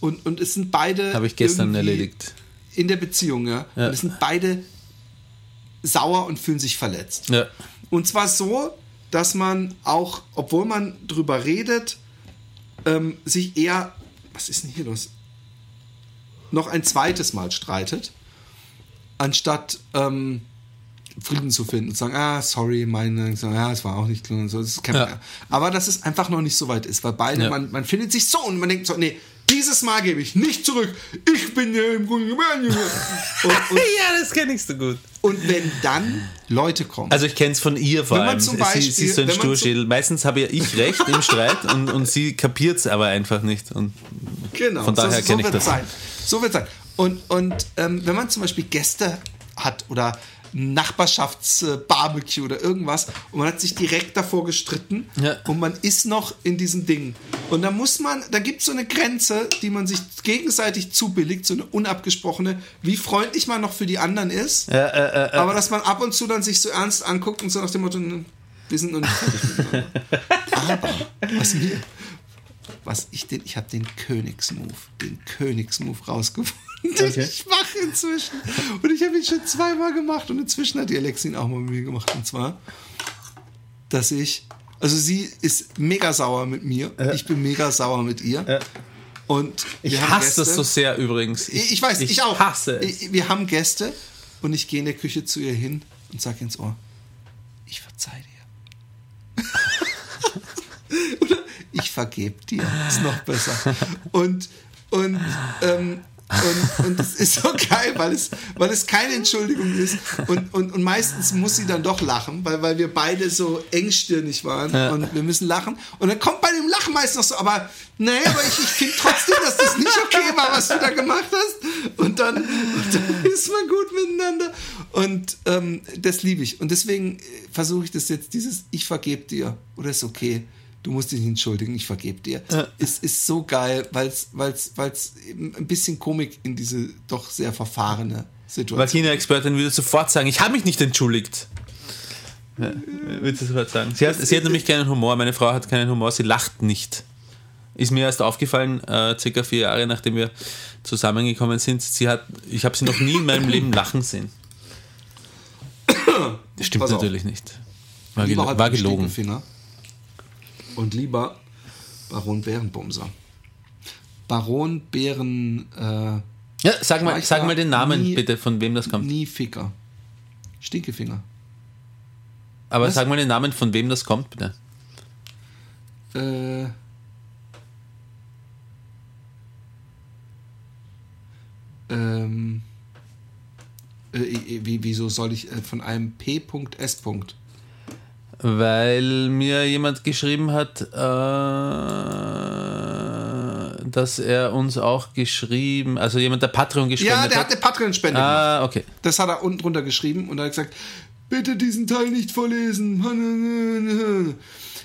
und, und es sind beide. Habe ich gestern erledigt. In der Beziehung, ja. Ja. Und es sind beide sauer und fühlen sich verletzt. Ja. Und zwar so, dass man auch, obwohl man drüber redet, ähm, sich eher, was ist denn hier los? Noch ein zweites Mal streitet, anstatt ähm, Frieden zu finden und zu sagen, ah, sorry, meine, so, ja, es war auch nicht klar und so. Das Ja. Aber dass es einfach noch nicht so weit ist, weil beide, Ja. man, man findet sich so und man denkt so, nee, dieses Mal gebe ich nicht zurück. Ich bin ja im Grunde und, ja, das kenne ich so gut. Und wenn dann Leute kommen, Also ich kenne es von ihr vor Wenn man allem. zum sie, sie Beispiel- ist so ein Sturschädel. Meistens habe ja ich recht im Streit und, und sie kapiert es aber einfach nicht. Und Genau, Von daher so, so kenne ich das. sein. So wird sein. Und, und ähm, wenn man zum Beispiel Gäste hat oder Nachbarschaftsbarbecue oder irgendwas und man hat sich direkt davor gestritten Ja. und man ist noch in diesem Ding. Und da muss man, da gibt es so eine Grenze, die man sich gegenseitig zubilligt, so eine unabgesprochene, wie freundlich man noch für die anderen ist, aber dass man ab und zu dann sich so ernst anguckt und so nach dem Motto, "Hm, wir sind noch nicht fertig. Aber was mir was ich den, ich habe den Königsmove, den Königsmove rausgefunden. Den Okay. ich mache inzwischen. Und ich habe ihn schon zweimal gemacht und inzwischen hat die Alex ihn auch mal mit mir gemacht. Und zwar, dass ich, also sie ist mega sauer mit mir, ich bin mega sauer mit ihr. Und ich hasse das Gäste. so sehr übrigens. Ich, ich weiß, ich, ich auch. hasse es. Wir haben Gäste und ich gehe in der Küche zu ihr hin und sage ins Ohr, ich verzeih dir. Ich vergeb dir. Ist noch besser. Und, und, ähm, und, und es ist so geil, weil es, weil es keine Entschuldigung ist. Und, und, und meistens muss sie dann doch lachen, weil, weil wir beide so engstirnig waren und wir müssen lachen. Und dann kommt bei dem Lachen meist noch so, aber nee, aber ich, ich finde trotzdem, dass das nicht okay war, was du da gemacht hast. Und dann, und dann ist man gut miteinander. Und ähm, das liebe ich. Und deswegen versuche ich das jetzt, dieses Ich vergeb dir oder ist okay. Du musst dich entschuldigen, ich vergebe dir. Es ist so geil, weil es weil's, weil's eben ein bisschen Komik in diese doch sehr verfahrene Situation. Vagina-Expertin würde sofort sagen, ich habe mich nicht entschuldigt. Ja, würde sie sofort sagen. Sie hat, sie hat nämlich keinen Humor. Meine Frau hat keinen Humor. Sie lacht nicht. Ist mir erst aufgefallen, äh, circa vier Jahre nachdem wir zusammengekommen sind. Sie hat, ich habe sie noch nie in meinem Leben lachen sehen. Das stimmt natürlich nicht. War, halt war gelogen. Stinkefinger Und lieber Baron Bärenbumser. Baron Bären äh, Ja, sag mal, sag mal den Namen nie- bitte, von wem das kommt. nie Ficker. Stinkefinger. Aber Was? sag mal den Namen, von wem das kommt, bitte. Äh, ähm, äh, wie, wieso soll ich äh, von einem P.S. Weil mir jemand geschrieben hat, äh, dass er uns auch geschrieben, also jemand, der Patreon gespendet Ja, der hat hat. eine Patreon-Spende gemacht. ah, okay. Das hat er unten drunter geschrieben und er hat gesagt, bitte diesen Teil nicht vorlesen.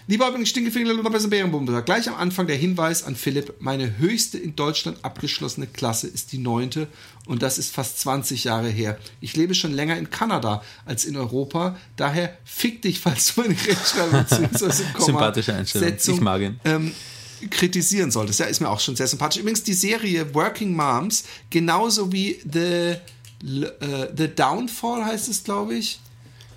Lieber übrigens Stinkefinger Bärenbumser. Gleich am Anfang der Hinweis an Philipp, meine höchste in Deutschland abgeschlossene Klasse ist die neunte und das ist fast 20 Jahre her. Ich lebe schon länger in Kanada als in Europa, daher fick dich, falls du meine Rechtschreibung bzw. Sympathische Einstellung. Setzung, Ich mag ihn. ähm, kritisieren solltest. Ja, ist mir auch schon sehr sympathisch. Übrigens die Serie Working Moms, genauso wie The, äh, The Downfall heißt es, glaube ich.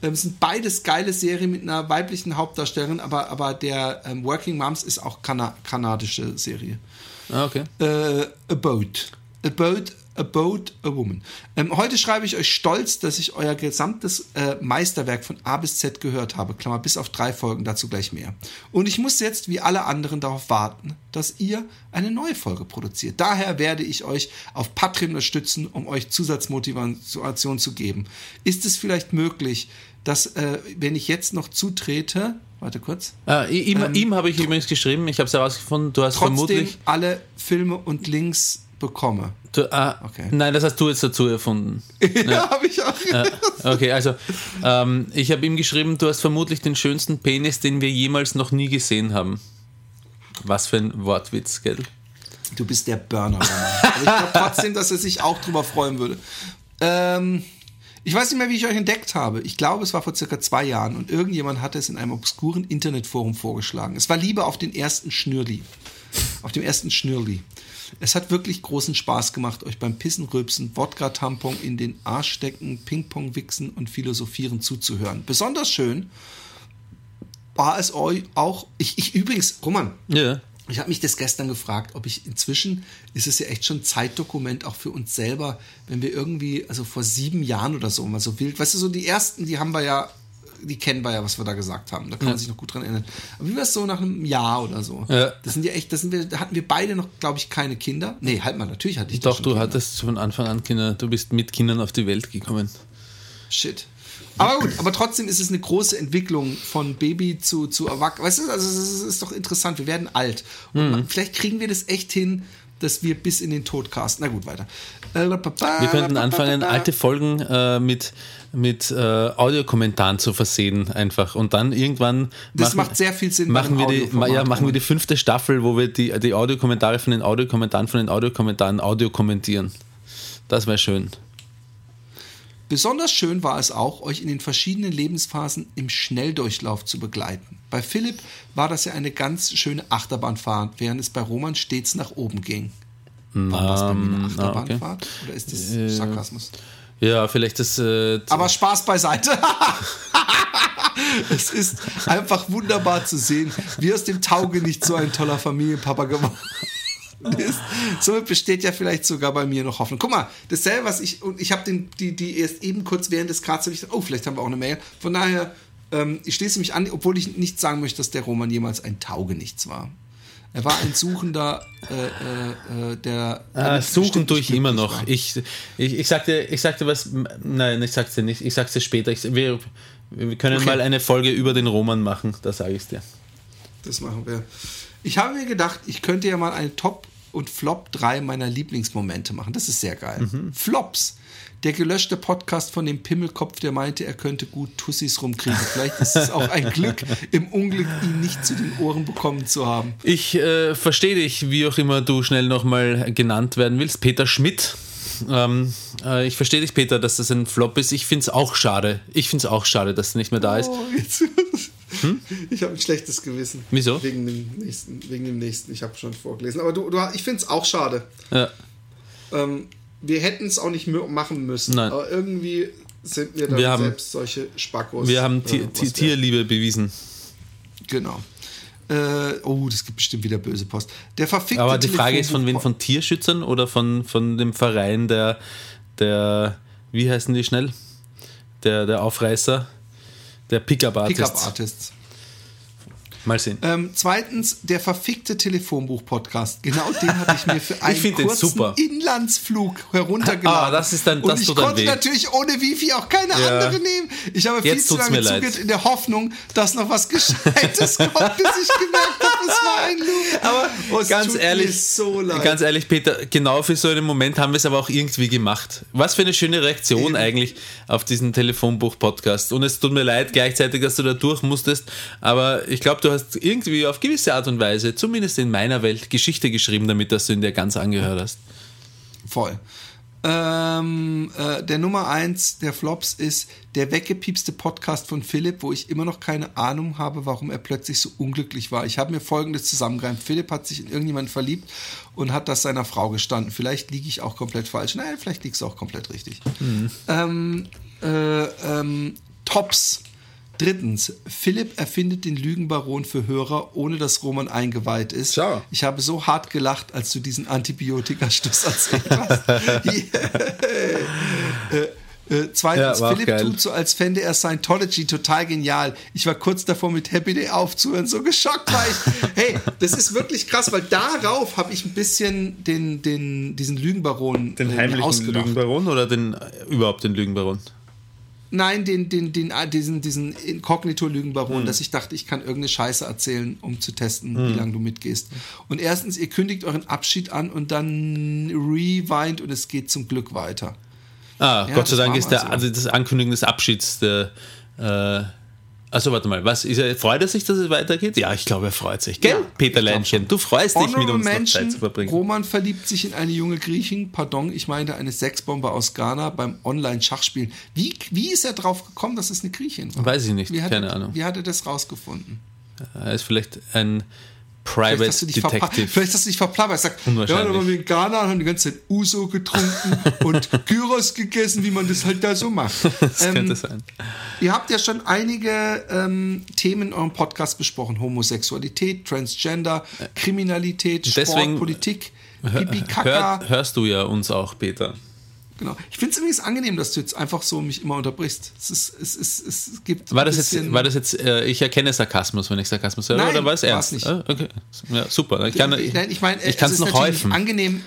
Ähm, Es sind beides geile Serien mit einer weiblichen Hauptdarstellerin, aber, aber der ähm, Working Moms ist auch kana kanadische Serie. Ah, okay. Äh, About. About, About a Woman. Ähm, heute schreibe ich euch stolz, dass ich euer gesamtes äh, Meisterwerk von A bis Z gehört habe. Klammer, bis auf drei Folgen, dazu gleich mehr. Und ich muss jetzt, wie alle anderen, darauf warten, dass ihr eine neue Folge produziert. Daher werde ich euch auf Patreon unterstützen, um euch Zusatzmotivation zu geben. Ist es vielleicht möglich, dass, äh, wenn ich jetzt noch zutrete, warte kurz, Ah, ihm ihm habe ich übrigens geschrieben, ich habe es herausgefunden, du hast trotzdem vermutlich. alle Filme und Links bekomme. Du, ah, Okay. Nein, das hast du jetzt dazu erfunden. Ja, habe ich auch. Okay, also ähm, ich habe ihm geschrieben, du hast vermutlich den schönsten Penis, den wir jemals noch nie gesehen haben. Was für ein Wortwitz, gell? Du bist der Burner. Aber ich glaube trotzdem, dass er sich auch drüber freuen würde. Ähm, ich weiß nicht mehr, wie ich euch entdeckt habe. Ich glaube, es war vor circa zwei Jahren und irgendjemand hatte es in einem obskuren Internetforum vorgeschlagen. Es war Liebe auf den ersten Schnürli. Auf dem ersten Schnürli. Es hat wirklich großen Spaß gemacht, euch beim Pissen, Rülpsen, Wodka-Tampon in den Arsch stecken, Ping-Pong wichsen und philosophieren zuzuhören. Besonders schön war es euch auch, ich, ich übrigens, Roman, Ja. ich habe mich das gestern gefragt, ob ich inzwischen, ist es ja echt schon Zeitdokument auch für uns selber, wenn wir irgendwie, also vor sieben Jahren oder so, mal so wild, weißt du, so die ersten, die haben wir ja, die kennen wir ja, was wir da gesagt haben. Da kann man sich noch gut dran erinnern. Aber wie war es so nach einem Jahr oder so? Ja. Das sind ja echt, das sind wir, da hatten wir beide noch, glaube ich, keine Kinder. Nee, halt mal, natürlich hatte ich Doch, du Kinder. hattest von Anfang an Kinder, du bist mit Kindern auf die Welt gekommen. Shit. Aber gut, aber trotzdem ist es eine große Entwicklung von Baby zu, zu Erwachsenen. Weißt du, also es ist, doch interessant. Wir werden alt. Und Mhm. vielleicht kriegen wir das echt hin, dass wir bis in den Tod casten. Na gut, weiter. Äh, Wir könnten anfangen, alte Folgen äh, mit, mit äh, Audiokommentaren zu versehen, einfach. Und dann irgendwann. Das macht sehr viel Sinn Machen wir, die, ja, machen wir die fünfte Staffel, wo wir die, die Audiokommentare von den Audiokommentaren von den Audiokommentaren Audio kommentieren. Das wäre schön. Besonders schön war es auch, euch in den verschiedenen Lebensphasen im Schnelldurchlauf zu begleiten. Bei Philipp war das ja eine ganz schöne Achterbahnfahrt, während es bei Roman stets nach oben ging. War das bei mir eine Ähm, ah, okay. Achterbahnfahrt? Oder ist das Sarkasmus? Ja, vielleicht das. Äh, Aber Spaß beiseite. es ist einfach wunderbar zu sehen, wie aus dem Taugenicht so ein toller Familienpapa geworden ist. Somit besteht ja vielleicht sogar bei mir noch Hoffnung. Guck mal, dasselbe, was ich, und ich habe den, die, die erst eben kurz während des Karts, ich oh, vielleicht haben wir auch eine Mail. Von daher, ähm, ich schließe mich an, obwohl ich nicht sagen möchte, dass der Roman jemals ein Taugenichts war. Er war ein Suchender, äh, äh, äh, der. Ah, suchen tue ich immer noch. war. Ich, ich, ich sagte, ich sagte was, nein, ich sag's dir nicht, ich sag's dir später. Ich, wir, wir können Okay. mal eine Folge über den Roman machen, da sage ich dir. Das machen wir. Ich habe mir gedacht, ich könnte ja mal eine Top- und Flop 3 meiner Lieblingsmomente machen. Das ist sehr geil. Mhm. Flops. Der gelöschte Podcast von dem Pimmelkopf, der meinte, er könnte gut Tussis rumkriegen. Vielleicht ist es auch ein Glück, im Unglück ihn nicht zu den Ohren bekommen zu haben. Ich äh, verstehe dich, wie auch immer du schnell nochmal genannt werden willst. Peter Schmidt. Ähm, äh, ich verstehe dich, Peter, dass das ein Flop ist. Ich finde es auch schade. Ich finde es auch schade, dass er nicht mehr da ist. Oh, jetzt. Ich habe ein schlechtes Gewissen. Hm? Wieso? Wegen dem nächsten. Wegen dem nächsten. Ich habe schon vorgelesen. Aber du, du ich finde es auch schade. Ja. Ähm, wir hätten es auch nicht machen müssen. Nein. Aber irgendwie sind wir dann Wir haben- selbst solche Spackos. Wir haben äh, Tierliebe bewiesen. Genau. Äh, oh, das gibt bestimmt wieder böse Post. Der verfickte Aber die Frage ist, von wem? Von Tierschützern oder von, von dem Verein der, der, wie heißen die schnell? Der, der Aufreißer, der Pickup-Artist. Pickup-Artists. Mal sehen. Ähm, zweitens, der verfickte Telefonbuch-Podcast. Genau den hatte ich mir für einen kurzen. Inlandsflug heruntergeladen. Ah, das ist dann- das Und ich konnte weh. natürlich ohne Wifi auch keine Ja. andere nehmen. Ich habe viel Jetzt zu tut's lange zugehört in der Hoffnung, dass noch was Gescheites kommt, bis ich gemerkt habe, es war ein Loop. Aber Oh, es ganz ehrlich, so ganz ehrlich, Peter, genau für so einen Moment haben wir es aber auch irgendwie gemacht. Was für eine schöne Reaktion Eben. eigentlich auf diesen Telefonbuch-Podcast. Und es tut mir leid gleichzeitig, dass du da durch musstest, aber ich glaube, du hast irgendwie auf gewisse Art und Weise, zumindest in meiner Welt, Geschichte geschrieben, damit dass du ihn dir ganz angehört hast. Voll. Ähm, äh, der Nummer eins der Flops ist der weggepiepste Podcast von Philipp, wo ich immer noch keine Ahnung habe, warum er plötzlich so unglücklich war. Ich habe mir folgendes zusammengereimt. Philipp hat sich in irgendjemanden verliebt und hat das seiner Frau gestanden. Vielleicht liege ich auch komplett falsch. Nein, vielleicht liegst du auch komplett richtig. Ähm, äh, ähm, Tops. Drittens, Philipp erfindet den Lügenbaron für Hörer, ohne dass Roman eingeweiht ist. Schau. Ich habe so hart gelacht, als du diesen Antibiotika-Stuss erzählt hast. äh, äh, zweitens, Ja, Philipp geil. tut so, als fände er Scientology total genial. Ich war kurz davor, mit Happy Day aufzuhören. So geschockt war ich. Hey, das ist wirklich krass, weil darauf habe ich ein bisschen den, den, diesen Lügenbaron äh, mir ausgedacht. Lügenbaron oder den, äh, überhaupt den Lügenbaron? Nein, den, den, den, ah, diesen, diesen Hm. Inkognito-Lügenbaron, dass ich dachte, ich kann irgendeine Scheiße erzählen, um zu testen, wie lange du mitgehst. Und erstens, ihr kündigt euren Abschied an und dann rewind und es geht zum Glück weiter. Ah, Ja, Gott sei Dank ist der, so. also das Ankündigen des Abschieds der. Äh, also warte mal, was ist er, freut er sich, dass es weitergeht? Ja, ich glaube, er freut sich. Gell, Ja, Peter Leinchen, du freust dich, mit uns Mention, Zeit zu verbringen. Roman verliebt sich in eine junge Griechin, pardon, ich meinte eine Sexbombe aus Ghana beim Online-Schachspielen. Wie, wie ist er drauf gekommen, dass es eine Griechin war? Weiß ich nicht, wie hat keine er, Ahnung. Wie hat er das rausgefunden? Er ist vielleicht ein Private Vielleicht hast, du dich verpla- Detective. vielleicht hast du dich verplappert. Sag, ja, da waren wir in Ghana und haben die ganze Zeit Uso getrunken und Gyros gegessen, wie man das halt da so macht. Das Ähm, könnte sein. Ihr habt ja schon einige ähm, Themen in eurem Podcast besprochen. Homosexualität, Transgender, Kriminalität, Sport, Deswegen- Politik, Pipi, Kaka. Hör, hörst du ja uns auch, Peter. Genau. Ich finde es übrigens angenehm, dass du jetzt einfach so mich immer unterbrichst. Es, ist, es, ist, es gibt War das jetzt, war das jetzt äh, ich erkenne Sarkasmus, wenn ich Sarkasmus höre, Nein, oder war es ernst? nicht. Ah, okay. Ja, super. Ich kann, Nein, ich meine, ich kann es noch häufen. angenehm.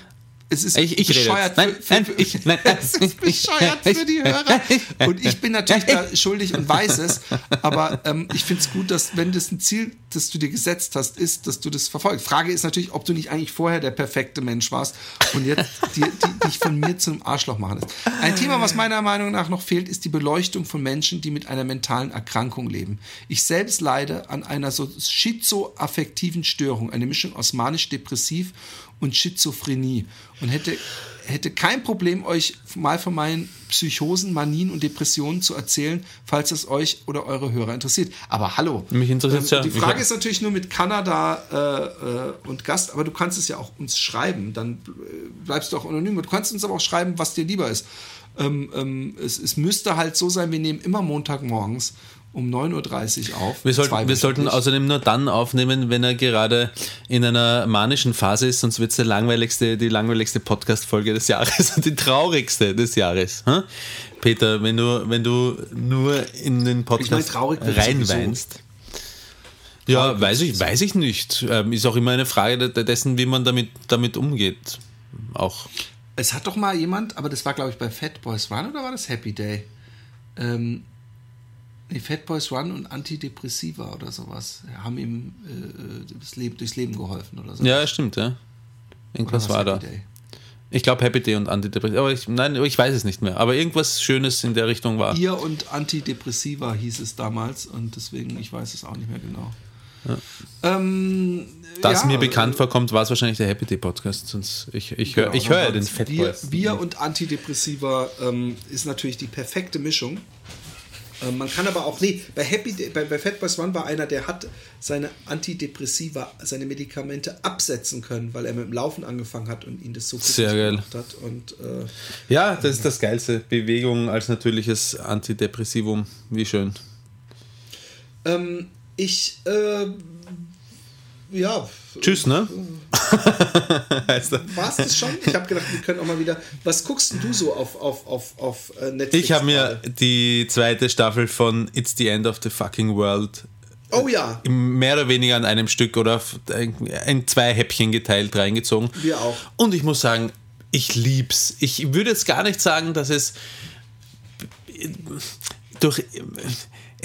Es ist Ich- ich bescheuert. Nein, für, für, nein, ich- nein. es ist bescheuert für die Hörer. Und ich bin natürlich da schuldig und weiß es. Aber ähm, ich finde es gut, dass wenn das ein Ziel, das du dir gesetzt hast, ist, dass du das verfolgst. Frage ist natürlich, ob du nicht eigentlich vorher der perfekte Mensch warst und jetzt die, die, dich von mir zu einem Arschloch machen lässt. Ein Thema, was meiner Meinung nach noch fehlt, ist die Beleuchtung von Menschen, die mit einer mentalen Erkrankung leben. Ich selbst leide an einer so schizoaffektiven Störung, eine Mischung aus manisch-depressiv und Schizophrenie und hätte, hätte kein Problem, euch mal von meinen Psychosen, Manien und Depressionen zu erzählen, falls es euch oder eure Hörer interessiert. Aber hallo. Mich interessiert's ja. Die Frage ist natürlich nur mit Kanada äh, äh, und Gast, aber du kannst es ja auch uns schreiben, dann äh, bleibst du auch anonym. Du kannst uns aber auch schreiben, was dir lieber ist. Ähm, ähm, es, es müsste halt so sein, wir nehmen immer Montagmorgens um 9.30 Uhr auf. Wir sollten, wir sollten außerdem nur dann aufnehmen, wenn er gerade in einer manischen Phase ist, sonst wird es langweiligste, die langweiligste Podcast-Folge des Jahres und die traurigste des Jahres. Hm? Peter, wenn du, wenn du nur in den Podcast reinweinst. Ja, weiß ich, weiß ich nicht. Ähm, ist auch immer eine Frage de- dessen, wie man damit, damit umgeht. Auch. Es hat doch mal jemand, aber das war glaube ich bei Fat Boys Run oder war das Happy Day? Ähm, nee, Fat Boys Run und Antidepressiva oder sowas haben ihm äh, das Leben, durchs Leben geholfen oder so. Ja, stimmt, ja. Irgendwas war da. Day? Ich glaube Happy Day und Antidepressiva. Aber ich, nein, ich weiß es nicht mehr. Aber irgendwas Schönes in der Richtung war. Ihr und Antidepressiva hieß es damals und deswegen, ich weiß es auch nicht mehr genau. Ähm, Das ja, mir bekannt vorkommt, war es wahrscheinlich der Happy Day Podcast. Sonst ich, ich höre genau, höre ja den Fat Bier, Boys. Bier und Antidepressiva ähm, ist natürlich die perfekte Mischung. Ähm, man kann aber auch, nee, bei Happy bei, bei Fat Boys One war einer, der hat seine Antidepressiva, seine Medikamente absetzen können, weil er mit dem Laufen angefangen hat und ihn das so Sehr geil. gemacht hat. Und äh, Ja, das ist das Geilste. Bewegung als natürliches Antidepressivum. Wie schön. ähm, ich, äh, ja. Tschüss, ne? War es das schon? Ich habe gedacht, wir können auch mal wieder. Was guckst denn du so auf, auf, auf, auf äh, Netflix? Ich habe mir die zweite Staffel von It's the End of the Fucking World Oh ja, mehr oder weniger an einem Stück oder in zwei Häppchen geteilt reingezogen. Wir auch. Und ich muss sagen, ich lieb's. Ich würde jetzt gar nicht sagen, dass es durch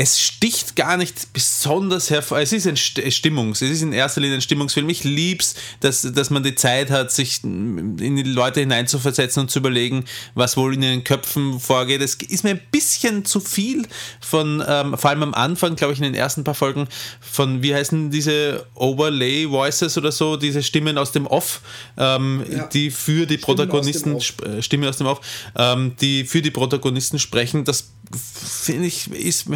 es sticht gar nicht besonders hervor. Es ist ein St- Stimmungs, es ist in erster Linie ein Stimmungsfilm. Ich lieb's, dass, dass man die Zeit hat, sich in die Leute hineinzuversetzen und zu überlegen, was wohl in den Köpfen vorgeht. Es ist mir ein bisschen zu viel von, ähm, vor allem am Anfang, glaube ich, in den ersten paar Folgen, von, wie heißen diese Overlay Voices oder so, diese Stimmen aus dem Off, ähm, Ja. die für die Protagonisten Off. sp- äh, Stimme aus dem Off, ähm, die für die Protagonisten sprechen, das finde ich, ist,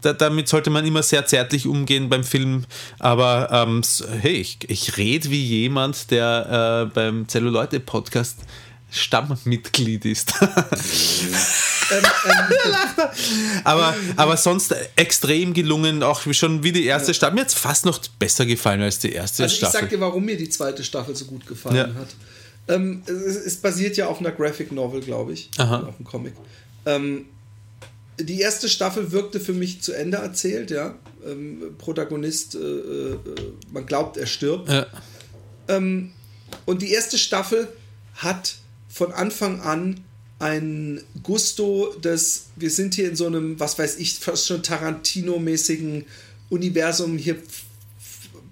da, damit sollte man immer sehr zärtlich umgehen beim Film, aber ähm, hey, ich, ich rede wie jemand, der äh, beim Zelluleute-Podcast Stammmitglied ist. aber, aber sonst extrem gelungen, auch schon wie die erste Staffel. Mir hat es fast noch besser gefallen als die erste Also ich Staffel. sag dir, warum mir die zweite Staffel so gut gefallen Ja. hat. Ähm, es, es basiert ja auf einer Graphic Novel, glaube ich. Aha. Auf einem Comic. Ähm, die erste Staffel wirkte für mich zu Ende erzählt, ja. Ähm, Protagonist, äh, äh, man glaubt, er stirbt. ja. Ähm, und die erste Staffel hat von Anfang an ein Gusto, dass wir sind hier in so einem, was weiß ich, fast schon Tarantino-mäßigen Universum. Hier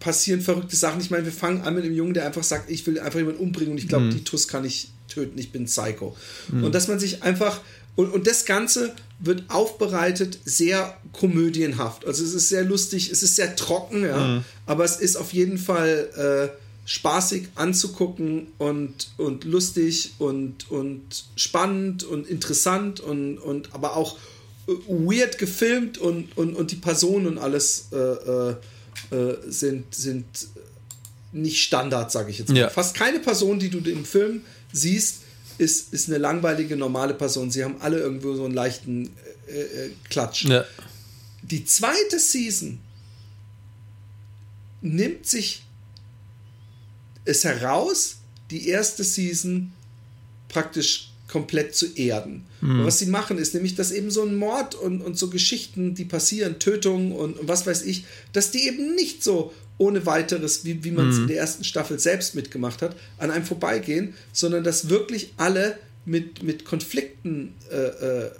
passieren verrückte Sachen. Ich meine, wir fangen an mit einem Jungen, der einfach sagt, ich will einfach jemanden umbringen und ich glaube, die Tuss kann ich töten, ich bin Psycho. Und dass man sich einfach und, und das Ganze wird aufbereitet sehr komödienhaft. Also es ist sehr lustig, es ist sehr trocken, ja, aber es ist auf jeden Fall äh, spaßig anzugucken und, und lustig und, und spannend und interessant und, und aber auch äh, weird gefilmt und, und, und die Personen und alles äh, äh, äh, sind, sind nicht Standard, sage ich jetzt mal. Ja. Fast keine Person, die du im Film siehst, ist, ist eine langweilige, normale Person. Sie haben alle irgendwo so einen leichten äh, äh, Klatsch. Ja. Die zweite Season nimmt sich es heraus, die erste Season praktisch komplett zu erden. Und was sie machen, ist nämlich, dass eben so ein Mord und, und so Geschichten, die passieren, Tötungen und, und was weiß ich, dass die eben nicht so ohne weiteres, wie, wie man es in der ersten Staffel selbst mitgemacht hat, an einem vorbeigehen, sondern dass wirklich alle mit, mit Konflikten äh, äh, äh,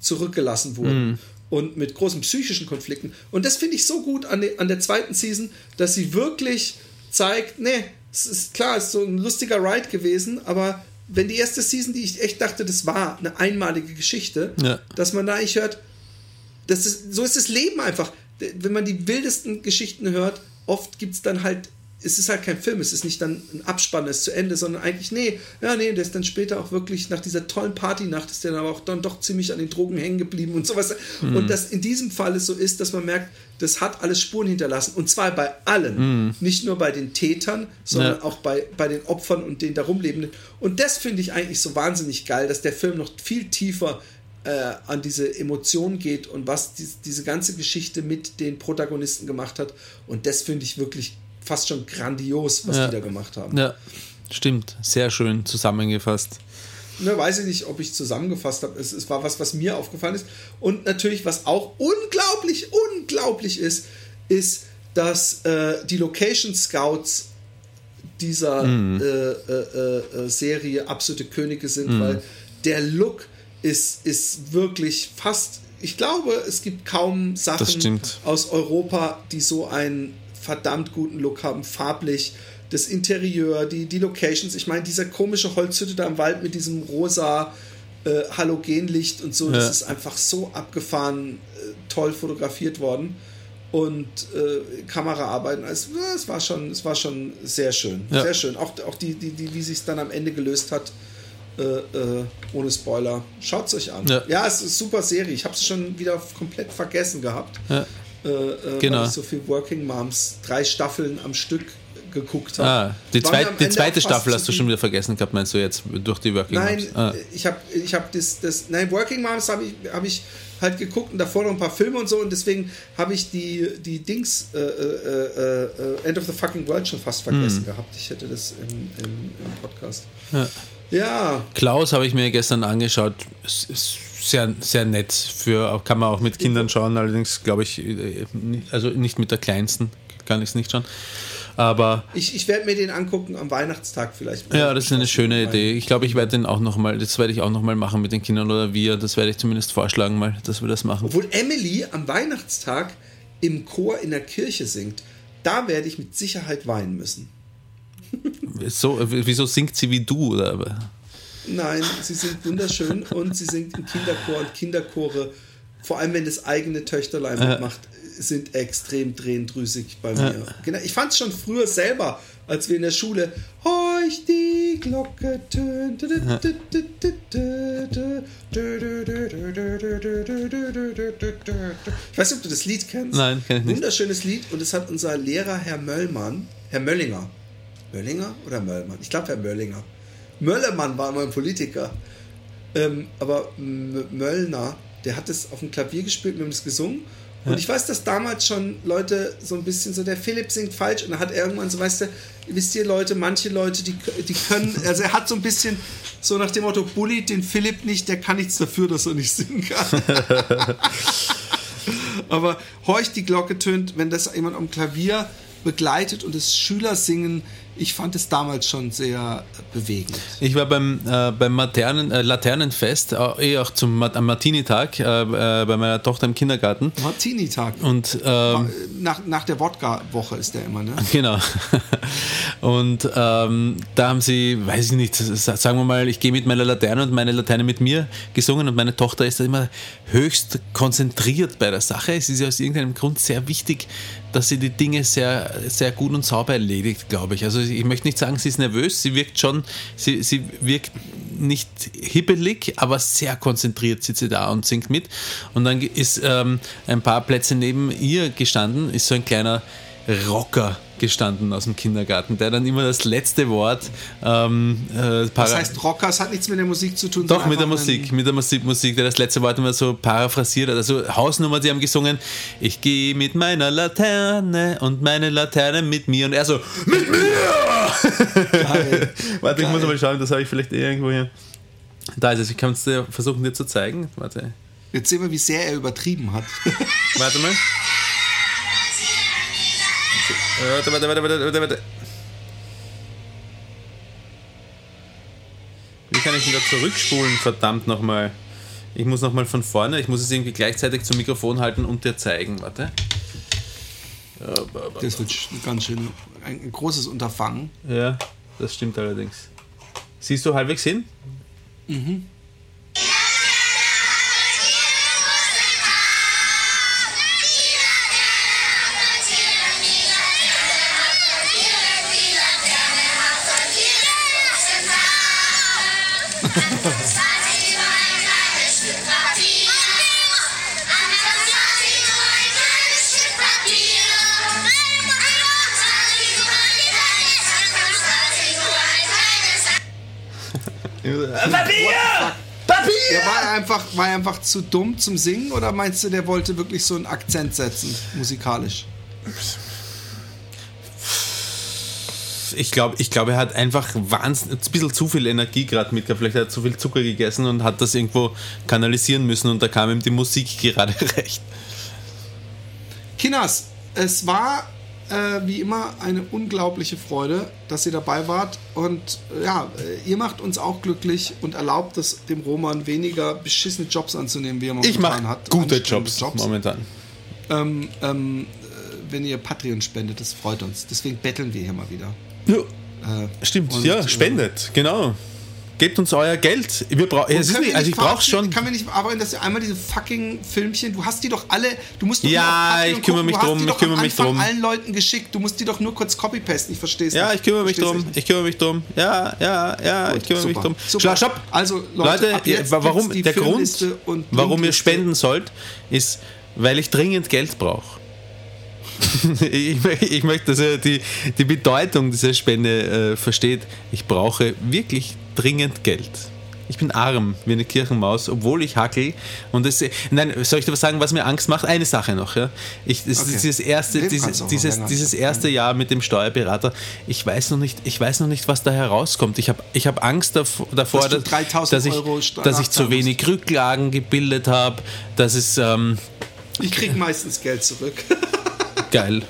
zurückgelassen wurden. Und mit großen psychischen Konflikten. Und das finde ich so gut an, de, an der zweiten Season, dass sie wirklich zeigt, nee, es ist klar, es ist so ein lustiger Ride gewesen, aber wenn die erste Season, die ich echt dachte, das war eine einmalige Geschichte, Ja. dass man da eigentlich hört, das ist, so ist das Leben einfach. Wenn man die wildesten Geschichten hört, oft gibt es dann halt, es ist halt kein Film, es ist nicht dann ein Abspann, es ist zu Ende, sondern eigentlich, nee, ja, nee, der ist dann später auch wirklich nach dieser tollen Partynacht, ist der dann aber auch dann doch ziemlich an den Drogen hängen geblieben und sowas. Und dass in diesem Fall es so ist, dass man merkt, das hat alles Spuren hinterlassen. Und zwar bei allen. Nicht nur bei den Tätern, sondern Ja. auch bei, bei den Opfern und den darum Lebenden. Und das finde ich eigentlich so wahnsinnig geil, dass der Film noch viel tiefer äh, an diese Emotionen geht und was dies, diese ganze Geschichte mit den Protagonisten gemacht hat. Und das finde ich wirklich fast schon grandios, was Ja. die da gemacht haben. Ja, stimmt. Sehr schön zusammengefasst. Ne, weiß ich nicht, ob ich zusammengefasst habe. Es, es war was, was mir aufgefallen ist. Und natürlich, was auch unglaublich, unglaublich ist, ist, dass äh, die Location Scouts dieser äh, äh, äh, äh, Serie absolute Könige sind, weil der Look ist, ist wirklich fast. Ich glaube, es gibt kaum Sachen aus Europa, die so einen verdammt guten Look haben, farblich. Das Interieur, die, die Locations. Ich meine, diese komische Holzhütte da im Wald mit diesem rosa äh, Halogenlicht und so, Ja. das ist einfach so abgefahren, äh, toll fotografiert worden. Und äh, Kameraarbeiten, es, es, war schon, es war schon sehr schön. Ja. Sehr schön. Auch, auch die, die, die, wie sich dann am Ende gelöst hat, äh, äh, ohne Spoiler. Schaut es euch an. Ja. es ist eine super Serie. Ich habe es schon wieder komplett vergessen gehabt. Ja. Äh, äh, Genau. Weil ich so viel Working Moms, drei Staffeln am Stück geguckt habe. Ah, die, zweit, die zweite Staffel hast du schon wieder vergessen gehabt, meinst du jetzt durch die Working Nein, Moms? Ah. ich habe ich hab das, das. Nein, Working Moms habe ich, hab ich halt geguckt und davor noch ein paar Filme und so und deswegen habe ich die, die Dings äh, äh, äh, End of the Fucking World schon fast vergessen gehabt. Ich hätte das im, im, im Podcast. Hm. Ja. Ja, Klaus habe ich mir gestern angeschaut. Sehr, sehr nett. Für, kann man auch mit Kindern schauen, allerdings glaube ich, äh, also nicht mit der kleinsten, kann ich es nicht schauen. Aber ich, ich werde mir den angucken am Weihnachtstag vielleicht. ja, das ist eine schöne Idee. Ich glaube, ich werde den auch nochmal, das werde ich auch nochmal machen mit den Kindern oder wir. Das werde ich zumindest vorschlagen, mal, dass wir das machen. Obwohl Emily am Weihnachtstag im Chor in der Kirche singt. Da werde ich mit Sicherheit weinen müssen. So, äh, wieso singt sie wie du? Oder? Nein, sie singt wunderschön und sie singt im Kinderchor und Kinderchore, vor allem wenn das eigene Töchterlein mitmacht, sind extrem drehendrüsig bei mir. Genau, ich fand es schon früher selber, als wir in der Schule Horch die Glocke tönt. Ich weiß nicht, ob du das Lied kennst. Nein, kenn ich nicht. Wunderschönes Lied und es hat unser Lehrer Herr Möllmann, Herr Möllinger. Möllinger oder Möllmann? Ich glaube Herr Möllinger. Möllermann war mal ein Politiker. Ähm, aber M Möllner, der hat es auf dem Klavier gespielt, wir haben es gesungen. Und ich weiß, dass damals schon Leute so ein bisschen so, der Philipp singt falsch und dann hat er irgendwann so, weißt du, wisst ihr Leute, manche Leute, die, die können, also er hat so ein bisschen so nach dem Motto, bullied den Philipp nicht, der kann nichts dafür, dass er nicht singen kann. Aber horch die Glocke tönt, wenn das jemand am Klavier begleitet und das Schülersingen, ich fand es damals schon sehr bewegend. Ich war beim, äh, beim Maternen, äh, Laternenfest, äh, eh auch zum am Martini-Tag äh, äh, bei meiner Tochter im Kindergarten. Martini-Tag. Und ähm, Nach, nach der Wodka-Woche ist der immer, ne? Genau. Und ähm, da haben sie, weiß ich nicht, sagen wir mal, ich gehe mit meiner Laterne und meine Laterne mit mir gesungen und meine Tochter ist da immer höchst konzentriert bei der Sache. Es ist ja aus irgendeinem Grund sehr wichtig, dass sie die Dinge sehr, sehr gut und sauber erledigt, glaube ich. Also ich möchte nicht sagen, sie ist nervös, sie wirkt schon, sie, sie wirkt nicht hibbelig, aber sehr konzentriert sitzt sie da und singt mit. Und dann ist ähm, ein paar Plätze neben ihr gestanden, ist so ein kleiner Rocker gestanden aus dem Kindergarten, der dann immer das letzte Wort. Ähm, äh, Das heißt, Rockers hat nichts mit der Musik zu tun. doch, mit der Musik, mit der Musik, Musik, der das letzte Wort immer so paraphrasiert hat. Also Hausnummer, die haben gesungen, ich gehe mit meiner Laterne und meine Laterne mit mir. Und er so, mit mir! Geil. Warte, ich muss Geil. mal schauen, das habe ich vielleicht irgendwo hier. Da ist es, ich kann es dir versuchen, dir zu zeigen. Warte, Jetzt sehen wir, wie sehr er übertrieben hat. warte mal. Warte, warte, warte, warte, warte, warte. Wie kann ich denn da zurückspulen, verdammt nochmal? Ich muss nochmal von vorne, ich muss es irgendwie gleichzeitig zum Mikrofon halten und dir zeigen, warte. Das wird ganz schön ein, großes Unterfangen. Ja, das stimmt allerdings. Siehst du halbwegs hin? Ja, war, er einfach, war einfach zu dumm zum Singen oder meinst du, der wollte wirklich so einen Akzent setzen, musikalisch? Ich glaube, ich glaub, er hat einfach wahnsinnig, ein bisschen zu viel Energie gerade mitgehabt. Vielleicht hat er zu viel Zucker gegessen und hat das irgendwo kanalisieren müssen und da kam ihm die Musik gerade recht. Kinas, es war äh, wie immer eine unglaubliche Freude, dass ihr dabei wart. Und äh, ja, ihr macht uns auch glücklich und erlaubt es dem Roman weniger beschissene Jobs anzunehmen, wie er momentan Ich mache hat. gute Anstrengende Jobs, momentan. Ähm, ähm, äh, wenn ihr Patreon spendet, das freut uns. Deswegen betteln wir hier mal wieder. Ja, Äh, stimmt, und, ja, äh, spendet, genau. Gebt uns euer Geld. Wir brauchen, es ist nicht, also ich brauche verabschieden- schon. Kann wir nicht arbeiten, dass du einmal diese fucking Filmchen, du hast die doch alle, du musst doch Ja, ich kümmere mich drum, die ich kümmere mich drum. allen Leuten geschickt, du musst die doch nur kurz copy-pasten, ich verstehe es Ja, ich kümmere mich drum. Ich kümmere mich drum. Ja, ja, ja, ich kümmere mich drum. super. Stopp. Also, Leute, ja, warum, der Grund, warum ihr spenden sollt, ist, weil ich dringend Geld brauche. ich, ich möchte, dass ihr die, die Bedeutung dieser Spende äh, versteht. Ich brauche wirklich dringend Geld. Ich bin arm wie eine Kirchenmaus, obwohl ich hackel. Und das, nein, soll ich dir was sagen, was mir Angst macht? Eine Sache noch. Ja? Ich, das Okay. dieses erste, dieses, dieses, dieses erste Jahr mit dem Steuerberater. Ich weiß noch nicht, ich weiß noch nicht, was da herauskommt. Ich habe ich hab Angst davor, Dass 3000 dass, ich, dass ich zu wenig Rücklagen gebildet habe. Ähm, Ich krieg meistens Geld zurück. geil.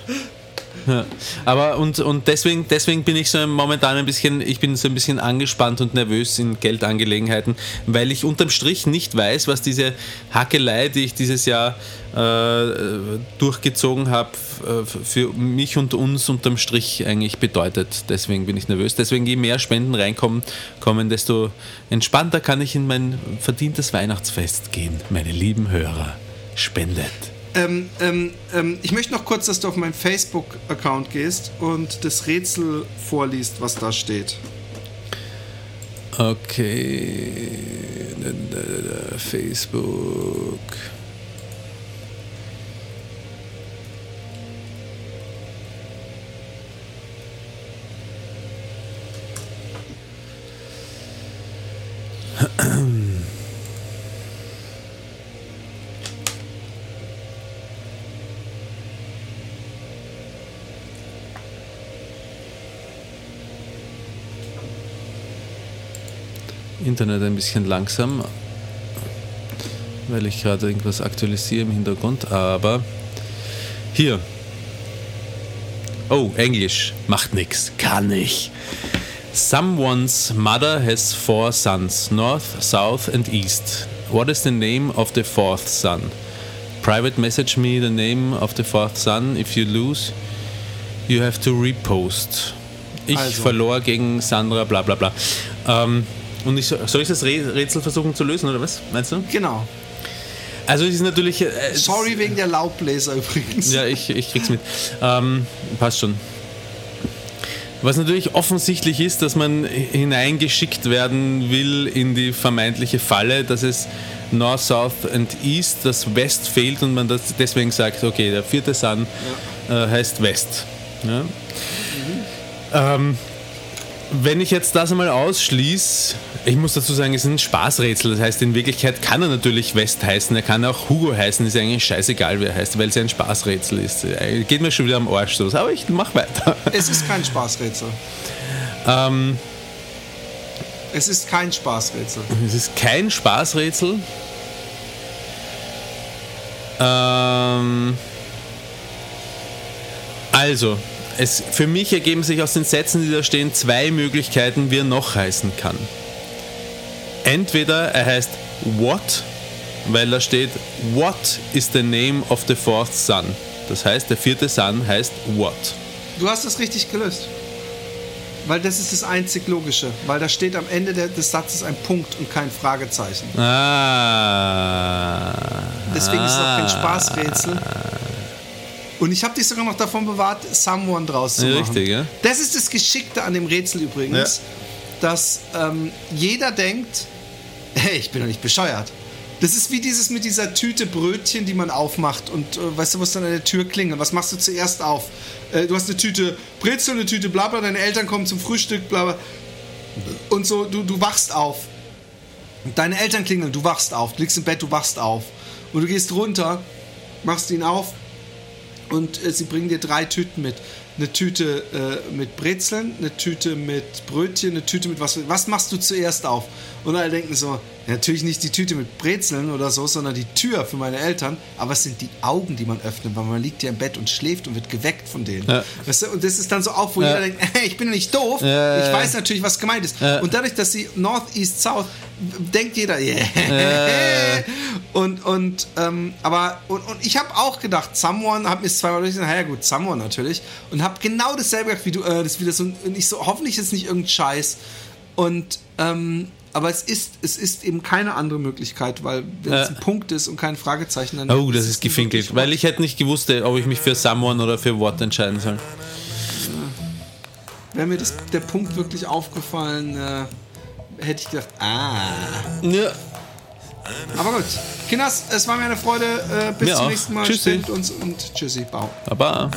Ja. Aber und, und deswegen, deswegen bin ich so momentan ein bisschen, ich bin so ein bisschen angespannt und nervös in Geldangelegenheiten, weil ich unterm Strich nicht weiß, was diese Hackelei, die ich dieses Jahr äh, durchgezogen habe, für mich und uns unterm Strich eigentlich bedeutet. Deswegen bin ich nervös. Deswegen je mehr Spenden reinkommen, kommen, desto entspannter kann ich in mein verdientes Weihnachtsfest gehen, meine lieben Hörer. Spendet. Ähm, ähm, ähm, ich möchte noch kurz, dass du auf meinen Facebook-Account gehst und das Rätsel vorliest, was da steht. Okay. Facebook. Internet ein bisschen langsam, weil ich gerade irgendwas aktualisiere im Hintergrund, aber hier. Oh, Englisch. Macht nix. Kann ich. Someone's mother has four sons, north, south and east. What is the name of the fourth son? Private message me the name of the fourth son. If you lose, you have to repost. Ich Also. verlor gegen Sandra, bla bla bla. Ähm, und ich, so- soll ich das Rä- Rätsel versuchen zu lösen, oder was? Meinst du? Genau. Also es ist natürlich... Äh, Sorry wegen der Laubbläser übrigens. ja, ich, ich krieg's mit. Ähm, passt schon. Was natürlich offensichtlich ist, dass man hineingeschickt werden will in die vermeintliche Falle, dass es North, South and East, das West fehlt und man das deswegen sagt, okay, der vierte Sun äh, heißt West. Ähm, wenn ich jetzt das einmal ausschließe, ich muss dazu sagen, es ist ein Spaßrätsel. Das heißt, in Wirklichkeit kann er natürlich West heißen, er kann auch Hugo heißen, ist eigentlich scheißegal, wie er heißt, weil es ja ein Spaßrätsel ist. Äh, Geht mir schon wieder am Arsch so. Aber ich mach weiter. Es ist kein Spaßrätsel. Ähm, Es ist kein Spaßrätsel. es ist kein Spaßrätsel. Ähm, also, es, für mich ergeben sich aus den Sätzen, die da stehen, zwei Möglichkeiten, wie er noch heißen kann. Entweder er heißt What, weil da steht What is the name of the fourth son. Das heißt, der vierte Son heißt What. Du hast es richtig gelöst. Weil das ist das einzig Logische. Weil da steht am Ende des Satzes ein Punkt und kein Fragezeichen. Ah. Deswegen ist es auch kein Spaßrätsel. Und ich habe dich sogar noch davon bewahrt, Someone draus zu Ja, machen. richtig, ja. Das ist das Geschickte an dem Rätsel übrigens, dass ähm, jeder denkt, hey, ich bin doch nicht bescheuert. Das ist wie dieses mit dieser Tüte Brötchen, die man aufmacht und äh, weißt du, was dann an der Tür klingelt. Was machst du zuerst auf? Äh, du hast eine Tüte Brezel, eine Tüte Blabla, deine Eltern kommen zum Frühstück, bla bla. Und so, du, du wachst auf. Deine Eltern klingeln, du wachst auf. Du liegst im Bett, du wachst auf. Und du gehst runter, machst ihn auf und äh, sie bringen dir drei Tüten mit. Eine Tüte äh, mit Brezeln, eine Tüte mit Brötchen, eine Tüte mit was. Was machst du zuerst auf? Und alle denken so, natürlich nicht die Tüte mit Brezeln oder so, sondern die Tür für meine Eltern. Aber es sind die Augen, die man öffnet, weil man liegt ja im Bett und schläft und wird geweckt von denen. Ja. Weißt du? Und das ist dann so auf, wo Ja. jeder denkt, hey, ich bin nicht doof. Ja, ich weiß natürlich, was gemeint ist. Und dadurch, dass sie North, East, South, denkt jeder, yeah. Und, und, ähm, aber, und, und ich habe auch gedacht, Someone, hab mir zweimal durchgesehen, naja gut, Someone natürlich. Und habe genau dasselbe gedacht wie du, äh, das wieder so, und ich so, hoffentlich ist es nicht irgendein Scheiß. Und, ähm, aber es ist, es ist eben keine andere Möglichkeit, weil wenn es ein Punkt ist und kein Fragezeichen, dann Oh, das ist gefinkelt. Weil ich hätte nicht gewusst, ob ich mich für Someone oder für What entscheiden soll. Wäre mir das, der Punkt wirklich aufgefallen, äh, hätte ich gedacht, ah. Ja. Aber gut. Kinders, es war mir eine Freude. Äh, bis Mir zum auch. nächsten Mal. Tschüssi. Uns und tschüssi. Bau. Baba.